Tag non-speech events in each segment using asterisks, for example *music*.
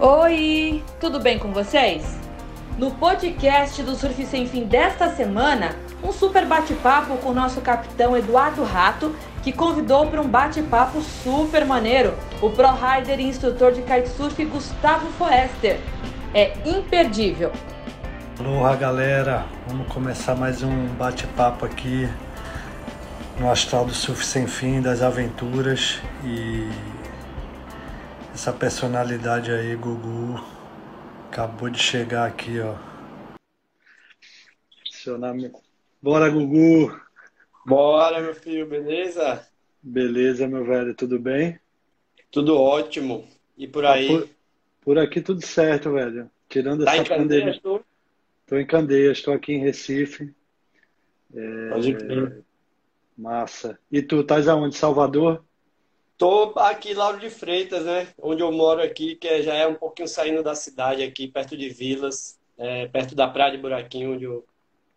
Oi, tudo bem com vocês? No podcast do Surf Sem Fim desta semana, um super bate-papo com o nosso capitão Eduardo Rato, que convidou para um bate-papo super maneiro o pro rider e instrutor de kitesurf Gustavo Foester. É imperdível. Aloha galera, vamos começar mais um bate-papo aqui no Astral do Surf Sem Fim, das aventuras e essa personalidade aí, Gugu, acabou de chegar aqui, ó. Seu nome. Bora, Gugu! Bora, meu filho, beleza? Beleza, meu velho, tudo bem? Tudo ótimo. E por aí? Por, por, aqui tudo certo, velho. Tirando tá essa em pandemia. Estou em Candeias, estou aqui em Recife. É... Pode crer. Massa. E tu, estás aonde? Salvador? Tô aqui, Lauro de Freitas, né? Onde eu moro aqui, que é, já é um pouquinho saindo da cidade aqui, perto de Vilas, é, perto da Praia de Buraquinho, onde eu,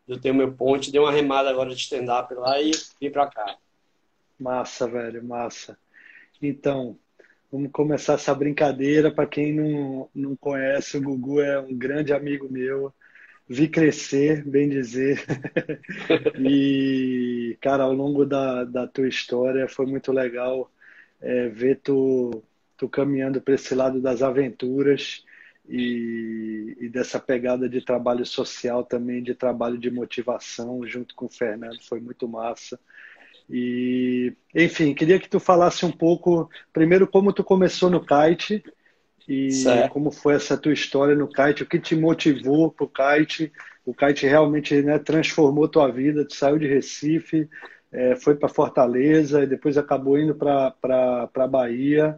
eu tenho meu ponte. Dei uma remada agora de stand-up lá e vim pra cá. Massa, velho, massa. Então, vamos começar essa brincadeira. Para quem não, não conhece, o Gugu é um grande amigo meu. Vi crescer, bem dizer. *laughs* e, cara, ao longo da, da tua história foi muito legal é, ver tu, tu caminhando para esse lado das aventuras e, e, dessa pegada de trabalho social também, de trabalho de motivação junto com o Fernando, foi muito massa. E, enfim, queria que tu falasse um pouco, primeiro, como tu começou no kite e certo. como foi essa tua história no kite, o que te motivou para o kite. O kite realmente né, transformou tua vida, tu saiu de Recife, é, foi para Fortaleza e depois acabou indo para Bahia.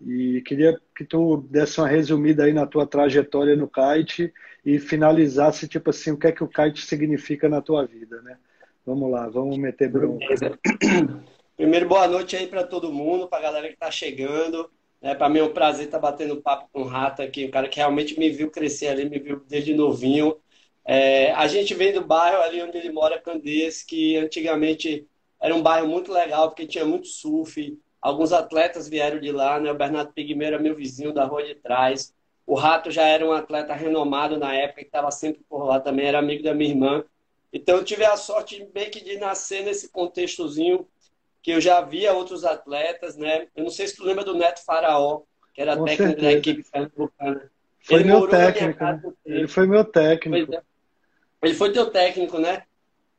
E queria que tu desse uma resumida aí na tua trajetória no kite e finalizasse, tipo assim, o que é que o kite significa na tua vida, né? Vamos lá, vamos meter bronca. *clears throat* Primeiro, boa noite aí para todo mundo, para a galera que está chegando. É, para mim é um prazer estar tá batendo papo com o Rato aqui, um cara que realmente me viu crescer ali, me viu desde novinho. É, a gente vem do bairro ali onde ele mora, Candês, que antigamente era um bairro muito legal, porque tinha muito surf. Alguns atletas vieram de lá, né? O Bernardo Pigmeiro era meu vizinho da rua de trás. O Rato já era um atleta renomado na época, que estava sempre por lá também, era amigo da minha irmã. Então eu tive a sorte bem que de nascer nesse contextozinho que eu já via outros atletas, né? Eu não sei se tu lembra do Neto Faraó, que era Com técnico certeza. da equipe pernambucana. Foi ele meu técnico. Né? Ele foi meu técnico. É. Ele foi teu técnico, né?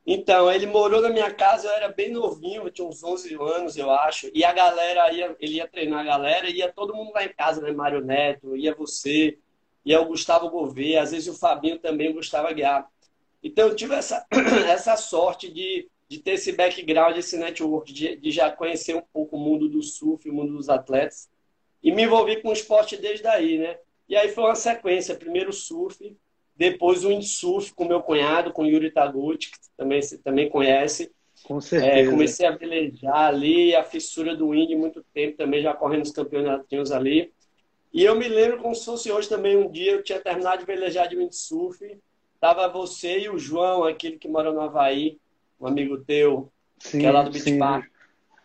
Então, ele morou na minha casa, eu era bem novinho, tinha uns 11 anos, eu acho. E a galera, ia, ele ia treinar a galera, ia todo mundo lá em casa, né? Mário Neto, ia você, ia o Gustavo Gouveia, às vezes o Fabinho também, o Gustavo Aguiar. Então, eu tive essa, *clears throat* essa sorte de, de ter esse background, esse network, de, de já conhecer um pouco o mundo do surf, o mundo dos atletas. E me envolvi com o esporte desde aí, né? E aí foi uma sequência, primeiro surf, depois o windsurf com meu cunhado, com Yuri Taguchi, que também você também conhece. Com certeza. É, comecei a velejar ali, a fissura do wind muito tempo, também já correndo os campeonatinhos ali. E eu me lembro como se fosse hoje também, um dia eu tinha terminado de velejar de windsurf, tava você e o João, aquele que mora no Havaí, um amigo teu, sim, que é lá do Beach sim, Park.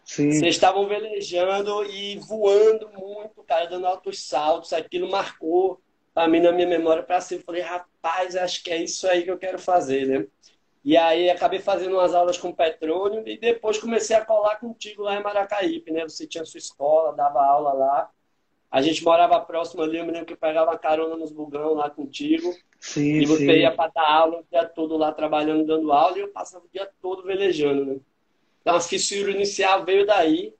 Sim. Vocês estavam velejando e voando muito, cara, dando altos saltos, aquilo marcou para mim na minha memória para sempre. Falei, rapaz, acho que é isso aí que eu quero fazer, né? E aí acabei fazendo umas aulas com o Petrônio e depois comecei a colar contigo lá em Maracaípe, né? Você tinha sua escola, dava aula lá. A gente morava próximo ali, eu me lembro que eu pegava carona nos bugão lá contigo. Sim, e você sim. ia para dar aula o dia todo lá trabalhando, dando aula, e eu passava o dia todo velejando, né? Então a fissura inicial veio daí.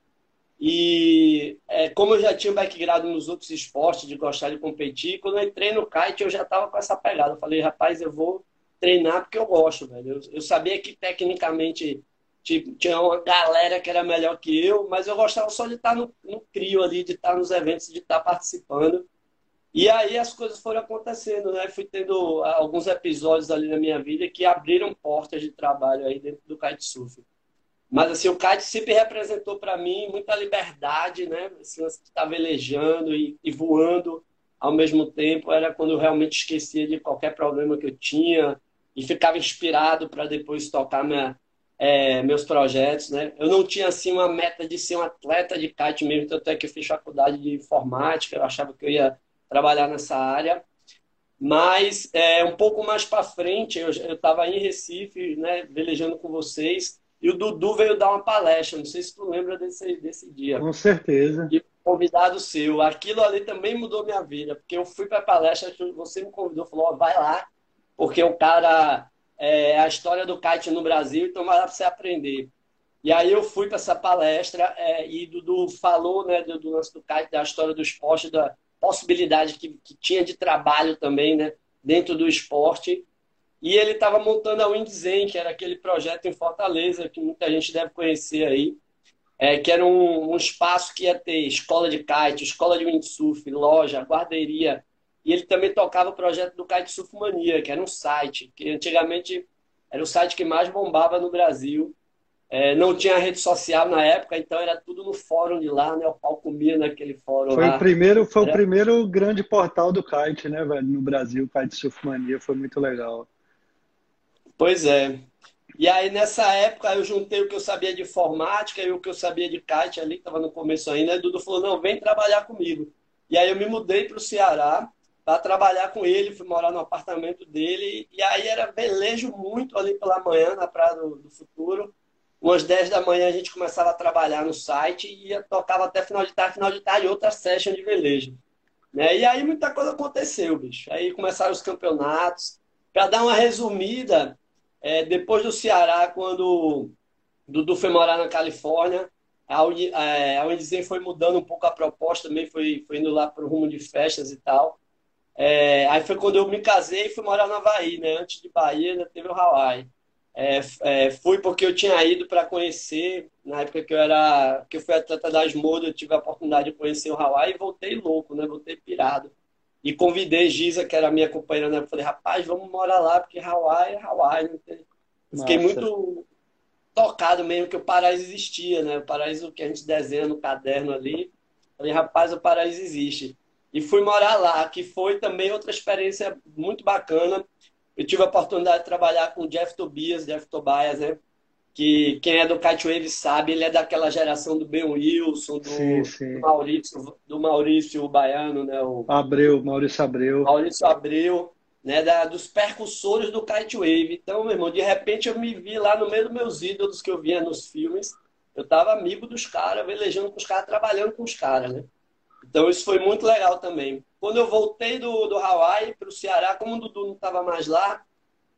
E é, como eu já tinha um background nos outros esportes, de gostar de competir, quando eu entrei no kite, eu já estava com essa pegada. Eu falei, rapaz, eu vou treinar porque eu gosto, velho. Eu, eu sabia que tecnicamente tipo, tinha uma galera que era melhor que eu, mas eu gostava só de estar no, no ali, de estar nos eventos, de estar participando. E aí as coisas foram acontecendo, né? Fui tendo alguns episódios ali na minha vida que abriram portas de trabalho aí dentro do kitesurf. Mas assim, o kite sempre representou para mim muita liberdade, né? Assim, velejando e, e, voando ao mesmo tempo era quando eu realmente esquecia de qualquer problema que eu tinha e ficava inspirado para depois tocar minha, é, meus projetos, né? Eu não tinha assim uma meta de ser um atleta de kite mesmo, tanto é que eu fiz faculdade de informática, eu achava que eu ia trabalhar nessa área. Mas é, um pouco mais para frente, eu estava em Recife, né, velejando com vocês, e o Dudu veio dar uma palestra. Não sei se tu lembra desse, desse dia. Com certeza. E convidado seu. Aquilo ali também mudou minha vida, porque eu fui para a palestra, você me convidou, falou: vai lá, porque o cara é a história do kite no Brasil, então vai lá para você aprender. E aí eu fui para essa palestra é, e Dudu falou né, do, do lance do kite, da história do esporte, da possibilidade que, que tinha de trabalho também né, dentro do esporte. E ele estava montando a Windzen, que era aquele projeto em Fortaleza, que muita gente deve conhecer aí, é, que era um, um, espaço que ia ter escola de kite, escola de windsurf, loja, guarderia. E ele também tocava o projeto do Kitesurf Mania, que era um site, que antigamente era o site que mais bombava no Brasil. É, não tinha rede social na época, então era tudo no fórum de lá, né? O pau comia naquele fórum foi lá. O primeiro, foi era... o primeiro grande portal do kite, né, velho? No Brasil, Kite Surf Mania, foi muito legal. Pois é. E aí, nessa época, eu juntei o que eu sabia de informática e o que eu sabia de kite ali, que estava no começo ainda. E Dudu falou, não, vem trabalhar comigo. E aí eu me mudei para o Ceará para trabalhar com ele, fui morar no apartamento dele. E aí era velejo muito ali pela manhã, na Praia do, do Futuro umas 10 da manhã a gente começava a trabalhar no site e ia, tocava até final de tarde, final de tarde, outra session de velejo. Né? E aí muita coisa aconteceu, bicho. Aí começaram os campeonatos. Para dar uma resumida, é, depois do Ceará, quando Dudu foi morar na Califórnia, a, é, Unizen foi mudando um pouco a proposta, também foi, foi indo lá para o rumo de festas e tal. É, aí foi quando eu me casei e fui morar na Havaí, né? Antes de Bahia, ainda teve o Hawaii. É, é, fui porque eu tinha ido para conhecer, na época que eu era que eu fui atleta das modas, eu tive a oportunidade de conhecer o Hawaii e voltei louco, né? Voltei pirado. E convidei Giza, que era minha companheira, né? Eu falei, rapaz, vamos morar lá, porque Hawaii é Hawaii. Né? Fiquei muito tocado mesmo que o paraíso existia, né? O paraíso que a gente desenha no caderno ali. Falei, rapaz, o paraíso existe. E fui morar lá, que foi também outra experiência muito bacana eu tive a oportunidade de trabalhar com o Jeff Tobias, Jeff Tobias, né? Que quem é do Kite Wave sabe, ele é daquela geração do Ben Wilson, do, sim, sim. do Maurício, do Maurício Baiano, né? O Abreu, Maurício Abreu. Maurício Abreu, né? Da, dos percussores do Kite Wave. Então, meu irmão, de repente eu me vi lá no meio dos meus ídolos que eu via nos filmes. Eu tava amigo dos caras, velejando com os caras, trabalhando com os caras, né? Então isso foi muito legal também. Quando eu voltei do, do Hawaii para o Ceará, como o Dudu não estava mais lá,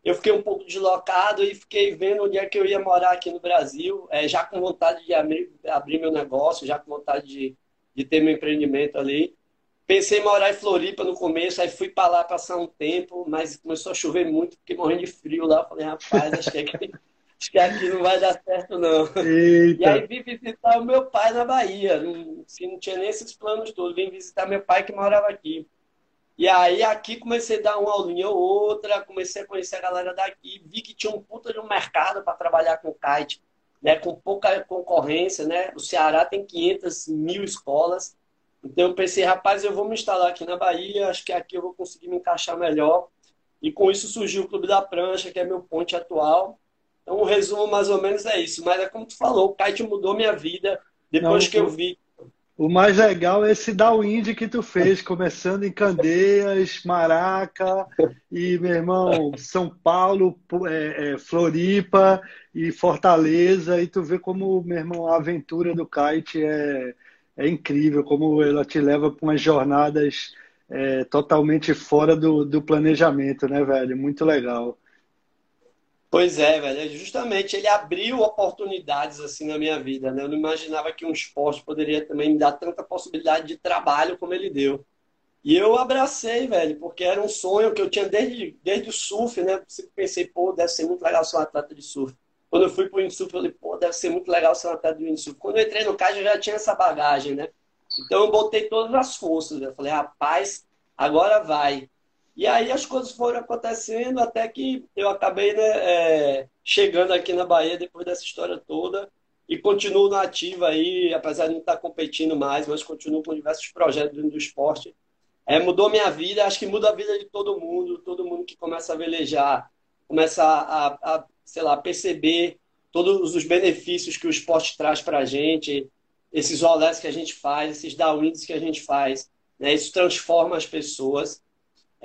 eu fiquei um pouco deslocado e fiquei vendo onde é que eu ia morar aqui no Brasil, é, já com vontade de abrir, abrir meu negócio, já com vontade de, de ter meu empreendimento ali. Pensei em morar em Floripa no começo, aí fui para lá passar um tempo, mas começou a chover muito, fiquei morrendo de frio lá. Falei, rapaz, acho que aqui, *laughs* acho que aqui não vai dar certo, não. Eita. E aí vim visitar o meu pai na Bahia. Não, assim, não tinha nem esses planos todos. Vim visitar meu pai que morava aqui. E aí aqui comecei a dar uma aulinha ou outra, comecei a conhecer a galera daqui, vi que tinha um puta de um mercado para trabalhar com kite, né, com pouca concorrência, né? O Ceará tem 500 mil escolas. Então eu pensei, rapaz, eu vou me instalar aqui na Bahia, acho que aqui eu vou conseguir me encaixar melhor. E com isso surgiu o Clube da Prancha, que é meu ponte atual. Então, o resumo mais ou menos é isso. Mas é como tu falou, o kite mudou minha vida depois Não, que eu vi. O mais legal é esse downwind que tu fez, começando em Candeias, Maraca e, meu irmão, São Paulo, é, é, Floripa e Fortaleza. E tu vê como, meu irmão, a aventura do kite é, é incrível, como ela te leva para umas jornadas é, totalmente fora do, do planejamento, né, velho? Muito legal. Pois é, velho. É justamente ele abriu oportunidades assim na minha vida, né? Eu não imaginava que um esporte poderia também me dar tanta possibilidade de trabalho como ele deu. E eu abracei, velho, porque era um sonho que eu tinha desde, desde o surf, né? Eu pensei, pô, deve ser muito legal ser um atleta de surf. Quando eu fui pro windsurf, eu falei, pô, deve ser muito legal ser um atleta de windsurf. Quando eu entrei no CAD, eu já tinha essa bagagem, né? Então eu botei todas as forças. Eu falei, rapaz, agora vai. E aí as coisas foram acontecendo até que eu acabei né, é, chegando aqui na Bahia depois dessa história toda e continuo na ativa aí, apesar de não estar competindo mais, mas continuo com diversos projetos dentro do esporte. É, mudou minha vida, acho que muda a vida de todo mundo, todo mundo que começa a velejar, começa a, a, sei lá, perceber todos os benefícios que o esporte traz para a gente, esses rolés que a gente faz, esses downwinds que a gente faz né? Isso transforma as pessoas.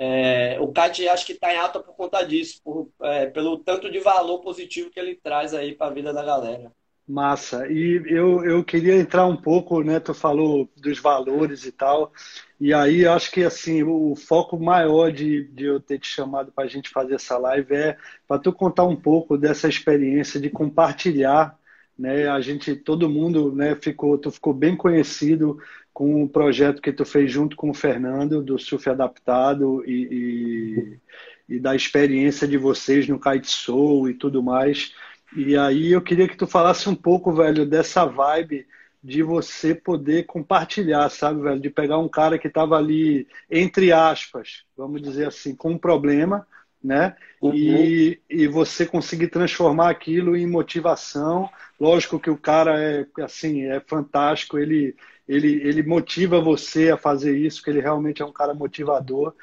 É, o kite acho que está em alta por conta disso, por, é, pelo tanto de valor positivo que ele traz aí para a vida da galera. Massa. E eu, eu queria entrar um pouco, né? Tu falou dos valores e tal. E aí acho que assim o foco maior de, de eu ter te chamado para a gente fazer essa live é para tu contar um pouco dessa experiência de compartilhar, né? A gente, todo mundo, né? Ficou, tu ficou bem conhecido com o projeto que tu fez junto com o Fernando do Surf Adaptado e, e, e da experiência de vocês no Kite Soul e tudo mais. E aí eu queria que tu falasse um pouco, velho, dessa vibe de você poder compartilhar, sabe, velho? De pegar um cara que estava ali, entre aspas, vamos dizer assim, com um problema, né? Uhum. E, e você conseguir transformar aquilo em motivação. Lógico que o cara é assim, é fantástico, ele, ele, ele motiva você a fazer isso, que ele realmente é um cara motivador.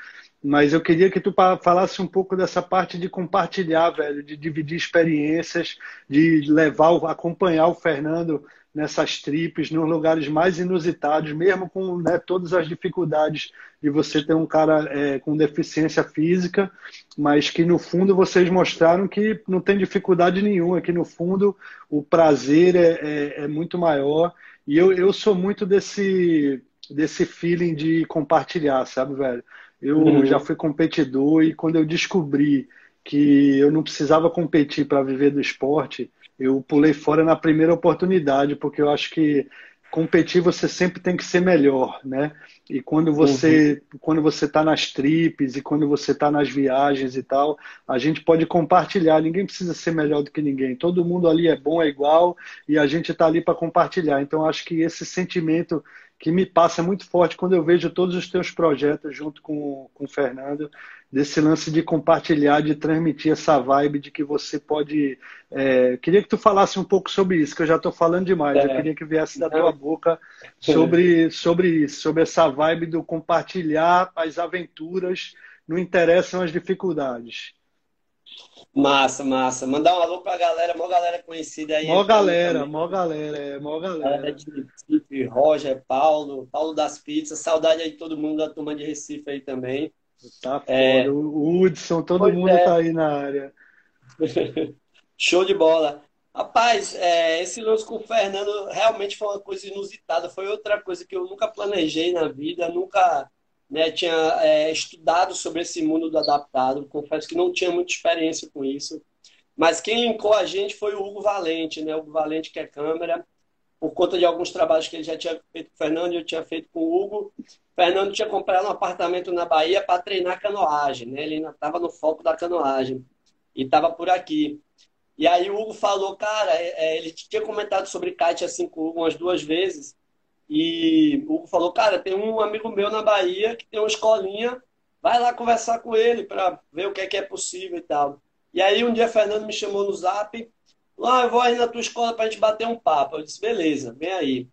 Mas eu queria que tu falasse um pouco dessa parte de compartilhar, velho, de dividir experiências, de levar, acompanhar o Fernando nessas tripes, nos lugares mais inusitados, mesmo com né, todas as dificuldades de você ter um cara é, com deficiência física, mas que no fundo vocês mostraram que não tem dificuldade nenhuma, que no fundo o prazer é, é, é muito maior. E eu, eu sou muito desse, desse feeling de compartilhar, sabe, velho? Eu uhum. já fui competidor e quando eu descobri que eu não precisava competir para viver do esporte, eu pulei fora na primeira oportunidade, porque eu acho que competir você sempre tem que ser melhor, né? E quando você uhum. quando você está nas tripes e quando você está nas viagens e tal, a gente pode compartilhar. Ninguém precisa ser melhor do que ninguém. Todo mundo ali é bom, é igual e a gente está ali para compartilhar. Então acho que esse sentimento que me passa muito forte quando eu vejo todos os teus projetos junto com, com o Fernando, desse lance de compartilhar, de transmitir essa vibe de que você pode. É, queria que tu falasse um pouco sobre isso, que eu já estou falando demais. É. Eu queria que viesse da tua boca sobre, sobre isso, sobre essa vibe do compartilhar as aventuras, não interessam as dificuldades. Massa, massa. Mandar um alô pra galera, mó galera conhecida aí. Mó galera, mó galera, é, mó galera. de Recife, Roger, Paulo, Paulo das Pizzas, saudade aí de todo mundo da turma de Recife aí também. Tá é. foda, é... o Hudson, todo pois mundo é. tá aí na área. *laughs* Show de bola. Rapaz, é, esse lance com o Fernando realmente foi uma coisa inusitada, foi outra coisa que eu nunca planejei na vida, nunca né, tinha é, estudado sobre esse mundo do adaptado, confesso que não tinha muita experiência com isso. Mas quem linkou a gente foi o Hugo Valente, né? O Hugo Valente, que é câmera, por conta de alguns trabalhos que ele já tinha feito com o Fernando eu tinha feito com o Hugo. O Fernando tinha comprado um apartamento na Bahia para treinar canoagem, né? Ele ainda estava no foco da canoagem e estava por aqui. E aí o Hugo falou, cara, é, é, ele tinha comentado sobre kite assim com o Hugo umas duas vezes. E o Hugo falou, cara, tem um amigo meu na Bahia que tem uma escolinha, vai lá conversar com ele para ver o que é que é possível e tal. E aí um dia Fernando me chamou no zap, lá ah, eu vou aí na tua escola pra gente bater um papo. Eu disse, beleza, vem aí.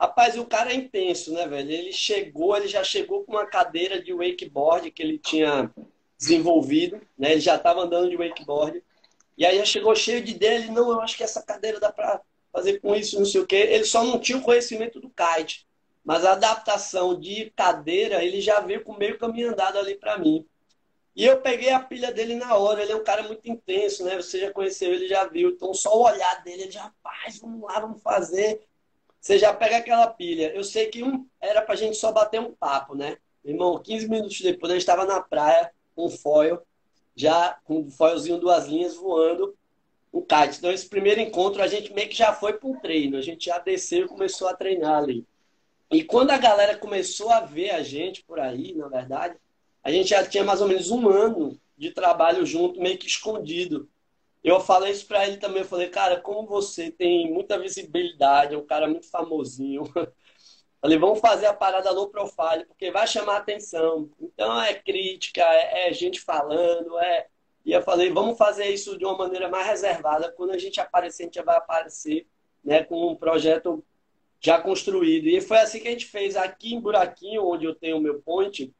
Rapaz, o cara é intenso, né, velho? Ele chegou, ele já chegou com uma cadeira de wakeboard que ele tinha desenvolvido, né? Ele já estava andando de wakeboard. E aí já chegou cheio de ideia, ele, não, eu acho que essa cadeira dá para fazer com isso, não sei o quê. Ele só não tinha o conhecimento do kite. Mas a adaptação de cadeira, ele já veio com meio caminho andado ali para mim. E eu peguei a pilha dele na hora. Ele é um cara muito intenso, né? Você já conheceu, ele já viu. Então, só o olhar dele, ele já, rapaz, vamos lá, vamos fazer. Você já pega aquela pilha. Eu sei que um era pra gente só bater um papo, né? Irmão, 15 minutos depois, a gente estava na praia com foil, já com o foilzinho duas linhas voando o kite. Então, esse primeiro encontro, a gente meio que já foi para um treino. A gente já desceu e começou a treinar ali. E quando a galera começou a ver a gente por aí, na verdade, a gente já tinha mais ou menos um ano de trabalho junto, meio que escondido. Eu falei isso para ele também. Eu falei, cara, como você tem muita visibilidade, é um cara muito famosinho. *laughs* Falei, vamos fazer a parada low profile, porque vai chamar atenção. Então é crítica, é, é gente falando, é e eu falei, vamos fazer isso de uma maneira mais reservada. Quando a gente aparecer, a gente vai aparecer né, com um projeto já construído. E foi assim que a gente fez aqui em Buraquinho, onde eu tenho o meu point,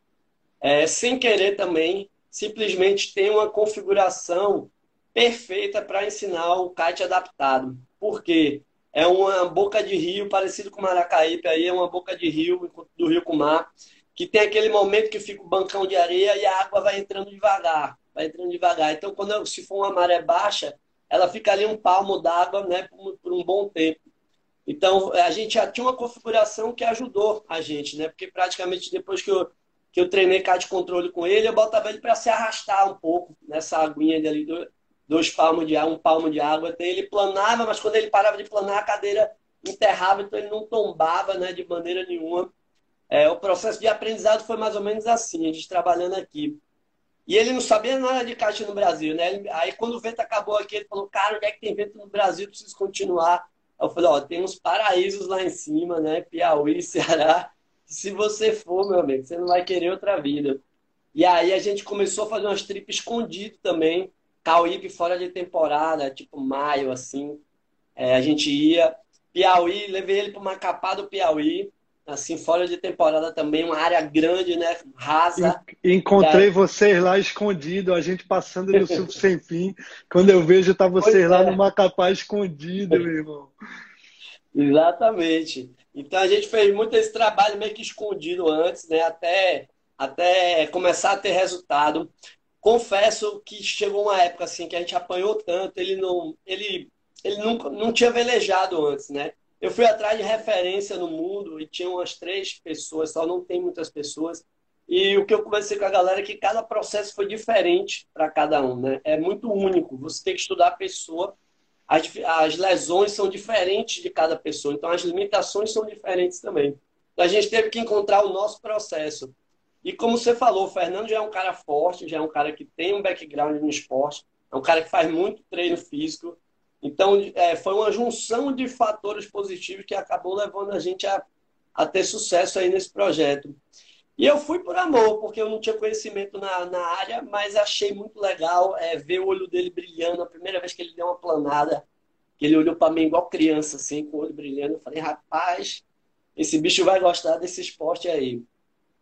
é, sem querer também, simplesmente tem uma configuração perfeita para ensinar o kite adaptado. Por quê? É uma boca de rio, parecido com Maracaípe, aí é uma boca de rio, do rio com mar. que tem aquele momento que fica o bancão de areia e a água vai entrando devagar, vai entrando devagar. Então, quando se for uma maré baixa, ela fica ali um palmo d'água né, por, um bom tempo. Então, a gente já tinha uma configuração que ajudou a gente, né? Porque praticamente depois que eu, que eu treinei cá de controle com ele, eu botava ele para se arrastar um pouco nessa aguinha ali, dois palmos de água, um palmo de água. Até ele planava, mas quando ele parava de planar, a cadeira enterrava, então ele não tombava né, de maneira nenhuma. É, o processo de aprendizado foi mais ou menos assim, a gente trabalhando aqui. E ele não sabia nada de kart no Brasil, né? Aí quando o vento acabou aqui, ele falou, cara, onde é que tem vento no Brasil? Preciso continuar. Eu falei, ó, tem uns paraísos lá em cima, né? Piauí, *laughs* Ceará. Se você for, meu amigo, você não vai querer outra vida. E aí a gente começou a fazer umas trips escondido também. Cauípe fora de temporada, tipo maio, assim. É, a gente ia. Piauí, levei ele para Macapá do Piauí assim, fora de temporada também, uma área grande, né? Rasa. Encontrei vocês lá escondido, a gente passando no Sul *laughs* Sem Fim. Quando eu vejo, tá vocês pois lá é. no Macapá escondido, meu irmão. Exatamente. Então a gente fez muito esse trabalho meio que escondido antes, né? Até, até começar a ter resultado. Confesso que chegou uma época assim que a gente apanhou tanto, ele não, ele, ele nunca, não tinha velejado antes, né? Eu fui atrás de referência no mundo e tinha umas três pessoas, só não tem muitas pessoas. E o que eu conversei com a galera é que cada processo foi diferente para cada um, né? É muito único. Você tem que estudar a pessoa. As, as lesões são diferentes de cada pessoa, então as limitações são diferentes também. Então, a gente teve que encontrar o nosso processo. E como você falou, o Fernando já é um cara forte, já é um cara que tem um background no esporte, é um cara que faz muito treino físico, então, é, foi uma junção de fatores positivos que acabou levando a gente a, a ter sucesso aí nesse projeto. E eu fui por amor, porque eu não tinha conhecimento na, na área, mas achei muito legal é, ver o olho dele brilhando. A primeira vez que ele deu uma planada, que ele olhou para mim igual criança, assim, com o olho brilhando. Eu falei, rapaz, esse bicho vai gostar desse esporte aí.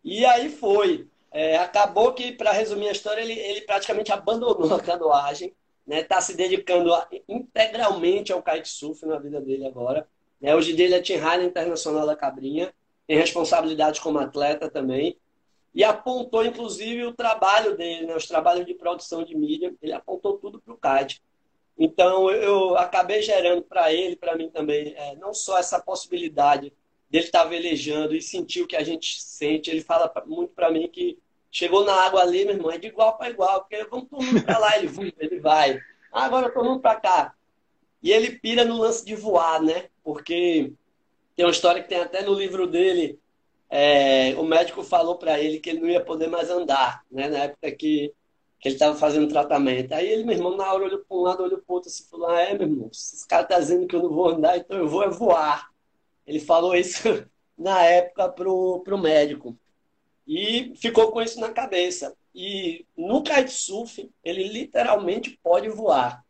E aí foi. É, acabou que, para resumir a história, ele, ele praticamente abandonou a canoagem né? Está se dedicando a, integralmente ao kitesurf na vida dele agora. Né? Hoje dele é Team Rider Internacional da Cabrinha, tem responsabilidade como atleta também. E apontou, inclusive, o trabalho dele, né? os trabalhos de produção de mídia, ele apontou tudo para o kite. Então, eu acabei gerando para ele, para mim também, é, não só essa possibilidade dele estar tá velejando e sentir o que a gente sente. Ele fala muito para mim que Chegou na água ali, meu irmão, é de igual para igual, porque vamos todo mundo para lá, ele, ele vai. Ah, agora todo mundo para cá. E ele pira no lance de voar, né? Porque tem uma história que tem até no livro dele. É, o médico falou para ele que ele não ia poder mais andar, né? Na época que, que ele estava fazendo tratamento. Aí ele, meu irmão, na hora olhou para um lado, olhou para o outro, assim, falou: ah, é, meu irmão, esse cara tá dizendo que eu não vou andar, então eu vou é voar. Ele falou isso *laughs* na época pro, pro médico. E ficou com isso na cabeça. E no kitesurf, ele literalmente pode voar.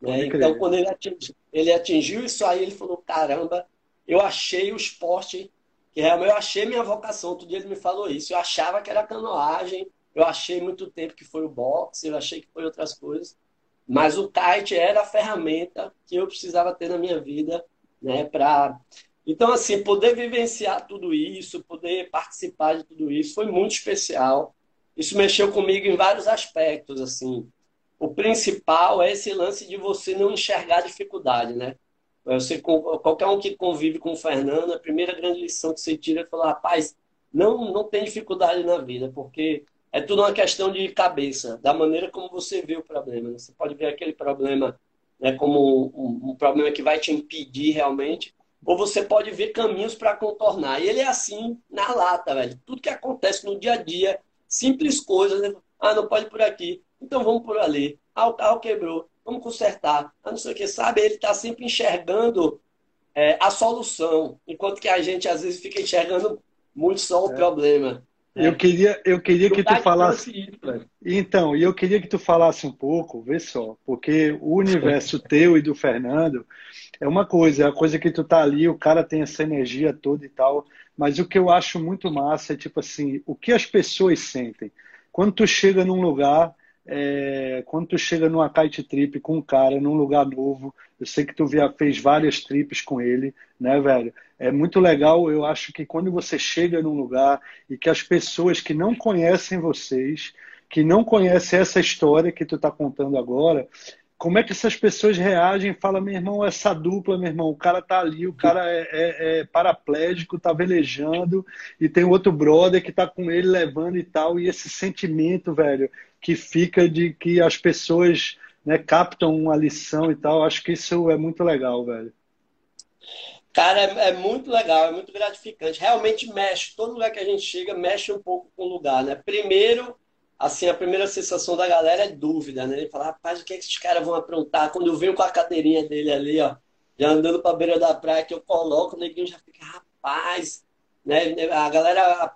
Né? Então, quando ele atingiu, ele atingiu isso aí, ele falou: caramba, eu achei o esporte, que realmente eu achei minha vocação. Outro dia ele me falou isso. Eu achava que era canoagem, eu achei muito tempo que foi o boxe, eu achei que foi outras coisas. Mas o kite era a ferramenta que eu precisava ter na minha vida né, para então, assim, poder vivenciar tudo isso, poder participar de tudo isso, foi muito especial. Isso mexeu comigo em vários aspectos, assim. O principal é esse lance de você não enxergar dificuldade, né? Você, qualquer um que convive com o Fernando, a primeira grande lição que você tira é falar, rapaz, não, não tem dificuldade na vida, porque é tudo uma questão de cabeça, da maneira como você vê o problema. Né? Você pode ver aquele problema né, como um, um problema que vai te impedir realmente, ou você pode ver caminhos para contornar. E ele é assim na lata, velho. Tudo que acontece no dia a dia, simples coisas, né? ah, não pode por aqui, então vamos por ali. Ah, o carro quebrou, vamos consertar. Ah, não sei o que, sabe? Ele está sempre enxergando é, a solução, enquanto que a gente às vezes fica enxergando muito só o é. problema. Eu queria, eu queria que tu falasse. Isso, então, e eu queria que tu falasse um pouco, vê só, porque o universo teu e do Fernando é uma coisa, é a coisa que tu tá ali, o cara tem essa energia toda e tal, mas o que eu acho muito massa é tipo assim, o que as pessoas sentem. Quando tu chega num lugar, é, quando tu chega numa kite trip com um cara num lugar novo, eu sei que tu via, fez várias trips com ele, né, velho? É muito legal, eu acho que quando você chega num lugar e que as pessoas que não conhecem vocês, que não conhecem essa história que tu tá contando agora, como é que essas pessoas reagem falam, meu irmão, essa dupla, meu irmão, o cara tá ali, o cara é, é, é, paraplégico, tá velejando, e tem outro brother que tá com ele levando e tal, e esse sentimento, velho, que fica de que as pessoas né, captam uma lição e tal, acho que isso é muito legal, velho. Cara, é, é, muito legal, é muito gratificante. Realmente mexe, todo lugar que a gente chega mexe um pouco com o lugar, né? Primeiro, assim, a primeira sensação da galera é dúvida, né? Ele fala, rapaz, o que, é que esses caras vão aprontar? Quando eu venho com a cadeirinha dele ali, ó, já andando pra beira da praia, que eu coloco, o neguinho já fica, rapaz, né? A galera,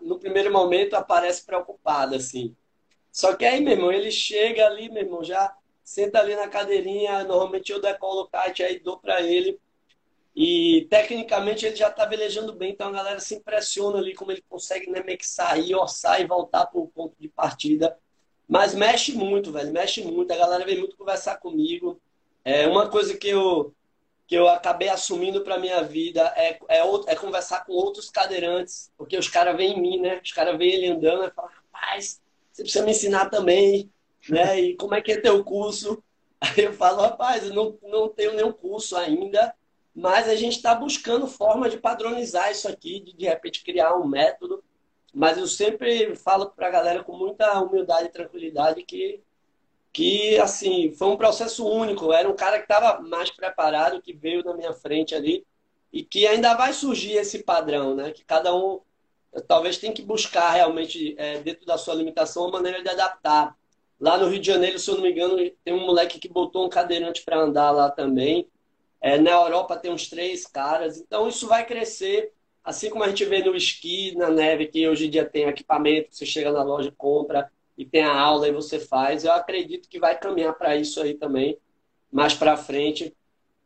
no primeiro momento, aparece preocupada, assim. Só que aí, meu irmão, ele chega ali, meu irmão, já senta ali na cadeirinha, normalmente eu decolo o kite, aí dou para ele. E tecnicamente ele já está velejando bem, então a galera se impressiona ali como ele consegue né, meio que sair, orçar e voltar para o ponto de partida. Mas mexe muito, velho, mexe muito. A galera vem muito conversar comigo. É uma coisa que eu, que eu acabei assumindo para minha vida é, é, é, conversar com outros cadeirantes, porque os caras vêm em mim, né? Os caras veem ele andando e falam, rapaz, você precisa me ensinar também, né? E como é que é teu curso? *laughs* Aí eu falo, rapaz, eu não, não tenho nenhum curso ainda, mas a gente está buscando forma de padronizar isso aqui, de de repente criar um método. Mas eu sempre falo para a galera com muita humildade e tranquilidade que, que assim, foi um processo único. Era um cara que estava mais preparado, que veio na minha frente ali, e que ainda vai surgir esse padrão, né? Que cada um talvez tem que buscar realmente, é, dentro da sua limitação, uma maneira de adaptar. Lá no Rio de Janeiro, se eu não me engano, tem um moleque que botou um cadeirante para andar lá também. É, na Europa tem uns três caras. Então isso vai crescer, assim como a gente vê no esqui, na neve, que hoje em dia tem equipamento, você chega na loja, compra e tem a aula e você faz. Eu acredito que vai caminhar para isso aí também, mais para frente.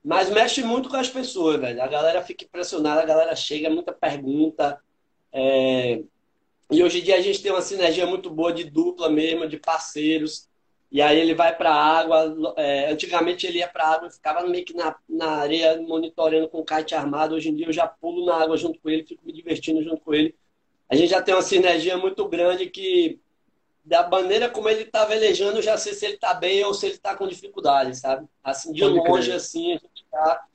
Mas mexe muito com as pessoas, velho. A galera fica impressionada, a galera chega, muita pergunta. É... E hoje em dia a gente tem uma sinergia muito boa de dupla mesmo, de parceiros. E aí ele vai para a água. É, antigamente ele ia para a água e ficava meio que na, na areia monitorando com o kite armado. Hoje em dia eu já pulo na água junto com ele, fico me divertindo junto com ele. A gente já tem uma sinergia muito grande que, da maneira como ele está velejando, eu já sei se ele está bem ou se ele está com dificuldade, sabe? Assim, de Pode longe, crer. assim, a gente já,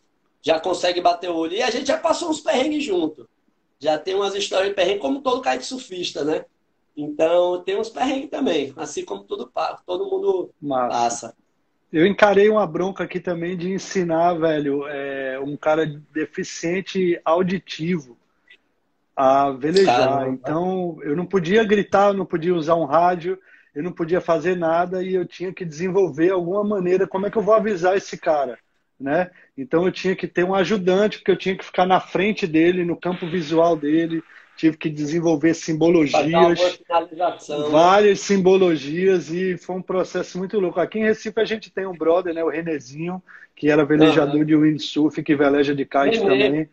já consegue bater o olho. E a gente já passou uns perrengues junto. Já tem umas histórias de perrengue, como todo kite surfista, né? Então, tem uns perrengues também, assim como todo, todo mundo Massa. passa. Eu encarei uma bronca aqui também de ensinar, velho, é, um cara deficiente auditivo a velejar. Caramba. Então, eu não podia gritar, eu não podia usar um rádio, eu não podia fazer nada e eu tinha que desenvolver alguma maneira. Como é que eu vou avisar esse cara? Né? Então, eu tinha que ter um ajudante, porque eu tinha que ficar na frente dele, no campo visual dele, tive que desenvolver simbologias, várias simbologias e foi um processo muito louco. Aqui em Recife a gente tem um brother, né, o Renezinho, que era velejador uhum. de windsurf, que veleja de kite também.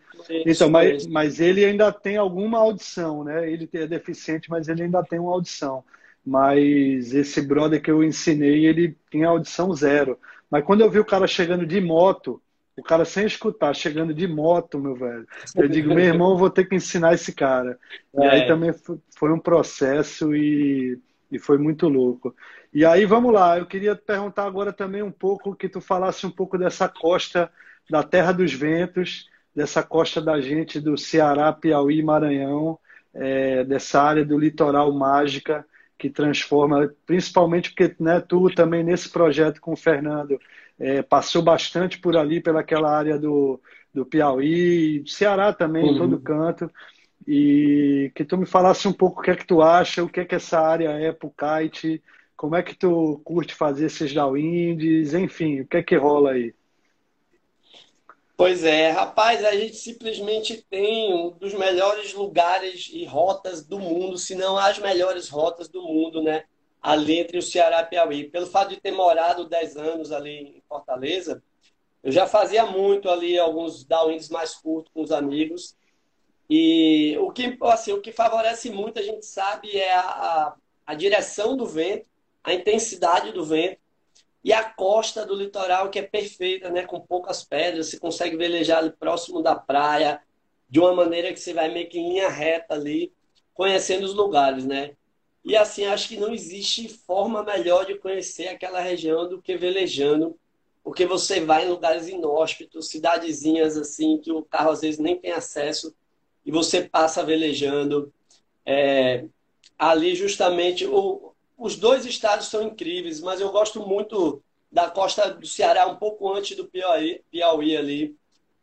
Então, mas, mas ele ainda tem alguma audição, né? Ele é deficiente, mas ele ainda tem uma audição. Mas esse brother que eu ensinei, ele tinha audição zero. Mas quando eu vi o cara chegando de moto, o cara sem escutar, chegando de moto, meu velho. Eu digo, meu irmão, vou ter que ensinar esse cara. É. E aí é. também foi um processo e, e foi muito louco. E aí, vamos lá, eu queria perguntar agora também um pouco, que tu falasse um pouco dessa costa da Terra dos Ventos, dessa costa da gente do Ceará, Piauí e Maranhão, é, dessa área do litoral mágica que transforma, principalmente porque né, tu também nesse projeto com o Fernando é, passou bastante por ali, pelaquela área do, do Piauí, Ceará também, uhum. em todo canto. E que tu me falasse um pouco o que é que tu acha, o que é que essa área é pro kite, como é que tu curte fazer esses downwinds, enfim, o que é que rola aí? Pois é, rapaz, a gente simplesmente tem um dos melhores lugares e rotas do mundo, se não as melhores rotas do mundo, né? Ali entre o Ceará e Piauí. Pelo fato de ter morado 10 anos ali em Fortaleza, eu já fazia muito ali alguns downwinds mais curtos com os amigos. E o que, assim, o que favorece muito, a gente sabe, é a, a, a direção do vento a intensidade do vento e a costa do litoral que é perfeita, né, com poucas pedras, você consegue velejar ali próximo da praia, de uma maneira que você vai meio que em linha reta ali, conhecendo os lugares, né? E assim, acho que não existe forma melhor de conhecer aquela região do que velejando, porque você vai em lugares inóspitos, cidadezinhas assim, que o carro às vezes nem tem acesso, e você passa velejando. É, ali, justamente, o, os dois estados são incríveis, mas eu gosto muito da costa do Ceará, um pouco antes do Piauí, Piauí ali.